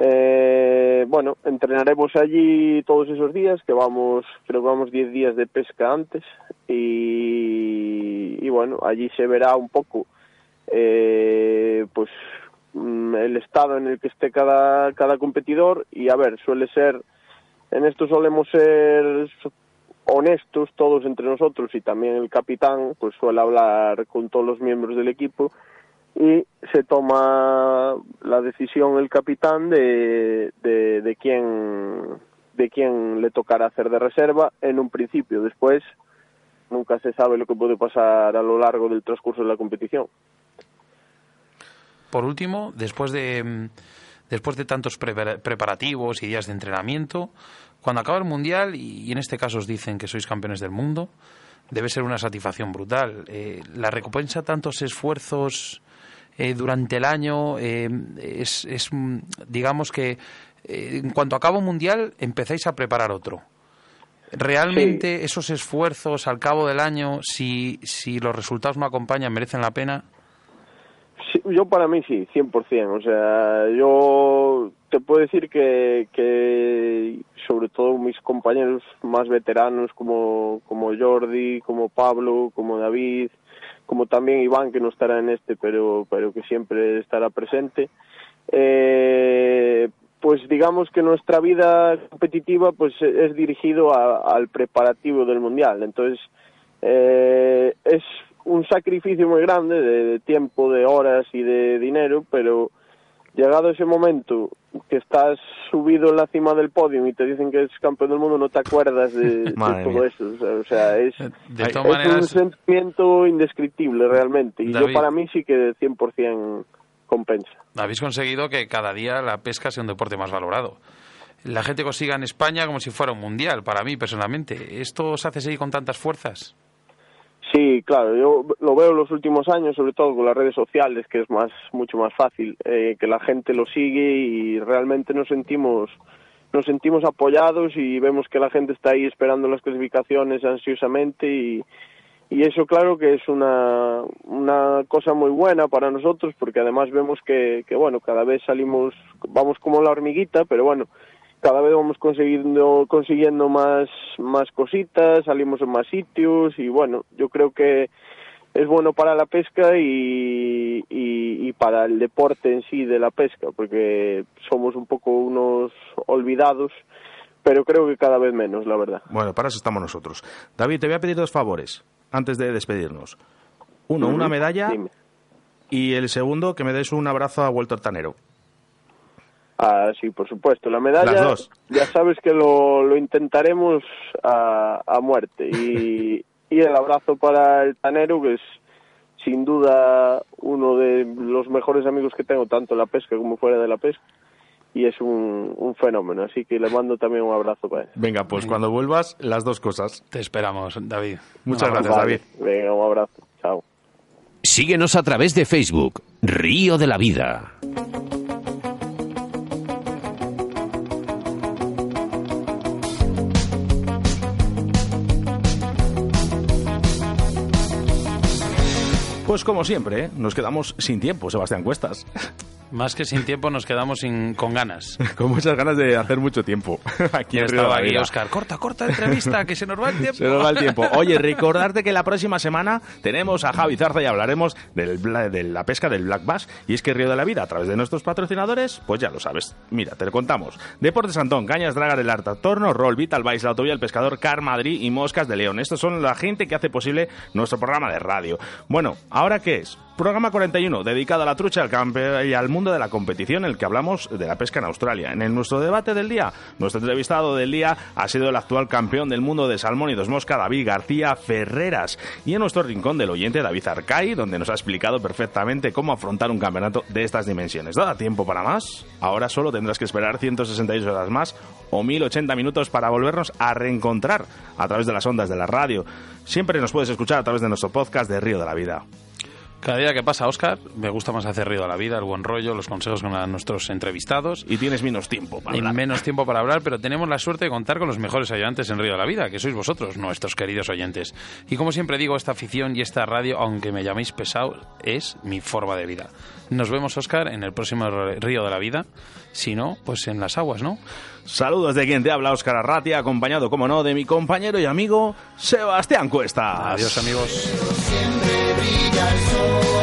Eh, bueno, entrenaremos allí todos esos días, que vamos, creo que vamos 10 días de pesca antes, y, y bueno, allí se verá un poco, eh, pues, mm, el estado en el que esté cada, cada competidor, y a ver, suele ser, en esto solemos ser honestos todos entre nosotros y también el capitán pues suele hablar con todos los miembros del equipo y se toma la decisión el capitán de, de, quién de quién le tocará hacer de reserva en un principio. Después nunca se sabe lo que puede pasar a lo largo del transcurso de la competición. Por último, después de, después de tantos prepara- preparativos y días de entrenamiento, cuando acaba el Mundial, y, en este caso os dicen que sois campeones del mundo, debe ser una satisfacción brutal. Eh, la recompensa tantos esfuerzos eh, durante el año eh, es, es, mm, digamos que en cuanto acaba un Mundial empezáis a preparar otro. ¿Realmente esos esfuerzos al cabo del año, si, si los resultados no acompañan, merecen la pena? Yo para mí sí, 100%. O sea, yo te puedo decir que, sobre todo mis compañeros más veteranos como, como Jordi, como Pablo, como David, como también Iván, que no estará en este, pero, pero que siempre estará presente, eh, pues digamos que nuestra vida competitiva pues es dirigido al preparativo del Mundial. Entonces, eh, es un sacrificio muy grande de, de tiempo, de horas y de dinero, pero llegado ese momento que estás subido en la cima del podio y te dicen que eres campeón del mundo, no te acuerdas de, (laughs) todo mía. eso. O sea, o sea, es, De es un sentimiento indescriptible realmente. Y David. yo para mí sí que 100% compensa. habéis conseguido que cada día la pesca sea un deporte más valorado. La gente consiga en España como si fuera un mundial, para mí personalmente. ¿Esto os hace seguir con tantas fuerzas? Sí, claro, yo lo veo en los últimos años, sobre todo con las redes sociales, que es más mucho más fácil, eh, que la gente lo sigue y realmente nos sentimos nos sentimos apoyados y vemos que la gente está ahí esperando las clasificaciones ansiosamente y, y eso claro que es una, una cosa muy buena para nosotros porque además vemos que, que bueno cada vez salimos vamos como la hormiguita pero bueno cada vez vamos consiguiendo consiguiendo más más cositas salimos en más sitios y bueno yo creo que es bueno para la pesca y, y, y para el deporte en sí de la pesca porque somos un poco unos olvidados pero creo que cada vez menos la verdad Bueno, para eso estamos nosotros. David, te voy a pedir dos favores antes de despedirnos. Uno, una medalla dime. y el segundo, que me des un abrazo a Walter Tanero. Ah, sí, por supuesto. La medalla, Las dos. ya sabes que lo, lo intentaremos a, a muerte. Y, (laughs) y el abrazo para el Tanero, que es sin duda uno de los mejores amigos que tengo, tanto en la pesca como fuera de la pesca. Y es un, un fenómeno, así que le mando también un abrazo para él. Venga, pues cuando vuelvas, las dos cosas. Te esperamos, David. Muchas gracias. David. Venga, un abrazo. Chao. Síguenos a través de Facebook, Río de la Vida. Como siempre, ¿eh? nos quedamos sin tiempo, Sebastián Cuestas. Más que sin tiempo, nos quedamos sin, con ganas. (laughs) Con muchas ganas de hacer mucho tiempo (laughs) aquí estaba aquí. Oscar. Corta, corta entrevista, que se nos va el (laughs) tiempo. Se nos va el tiempo. Oye, recordarte que la próxima semana tenemos a Javi Zarza y hablaremos del, de la pesca del Black Bass. Y es que Río de la Vida, a través de nuestros patrocinadores, pues ya lo sabes. Mira, te lo contamos. Deportes Antón, Cañas Dragar, el Arta Torno, Roll, Vital Vice, la Autovía, el Pescador, Car Madrid y Moscas de León. Estos son la gente que hace posible nuestro programa de radio. Bueno, ¿ahora qué es? Programa 41, dedicado a la trucha al y al mundo de la competición, en el que hablamos de la pesca en Australia. En nuestro debate del día, nuestro entrevistado del día ha sido el actual campeón del mundo de salmón y dos mosca, David García Ferreras. Y en nuestro rincón del oyente, David Arcay, donde nos ha explicado perfectamente cómo afrontar un campeonato de estas dimensiones. ¿Da tiempo para más? Ahora solo tendrás que esperar 168 horas más o 1080 minutos para volvernos a reencontrar a través de las ondas de la radio. Siempre nos puedes escuchar a través de nuestro podcast de Río de la Vida. Cada día que pasa, Oscar, me gusta más hacer río a la vida, el buen rollo, los consejos con a nuestros entrevistados. Y tienes menos tiempo para Y hablar. menos tiempo para hablar, pero tenemos la suerte de contar con los mejores ayudantes en Río de la Vida, que sois vosotros, nuestros queridos oyentes. Y como siempre digo, esta afición y esta radio, aunque me llaméis pesado, es mi forma de vida. Nos vemos, Oscar, en el próximo Río de la Vida. Si no, pues en las aguas, ¿no? Saludos de quien te habla, Óscar Arratia, acompañado, como no, de mi compañero y amigo Sebastián Cuesta. Adiós, amigos al sol.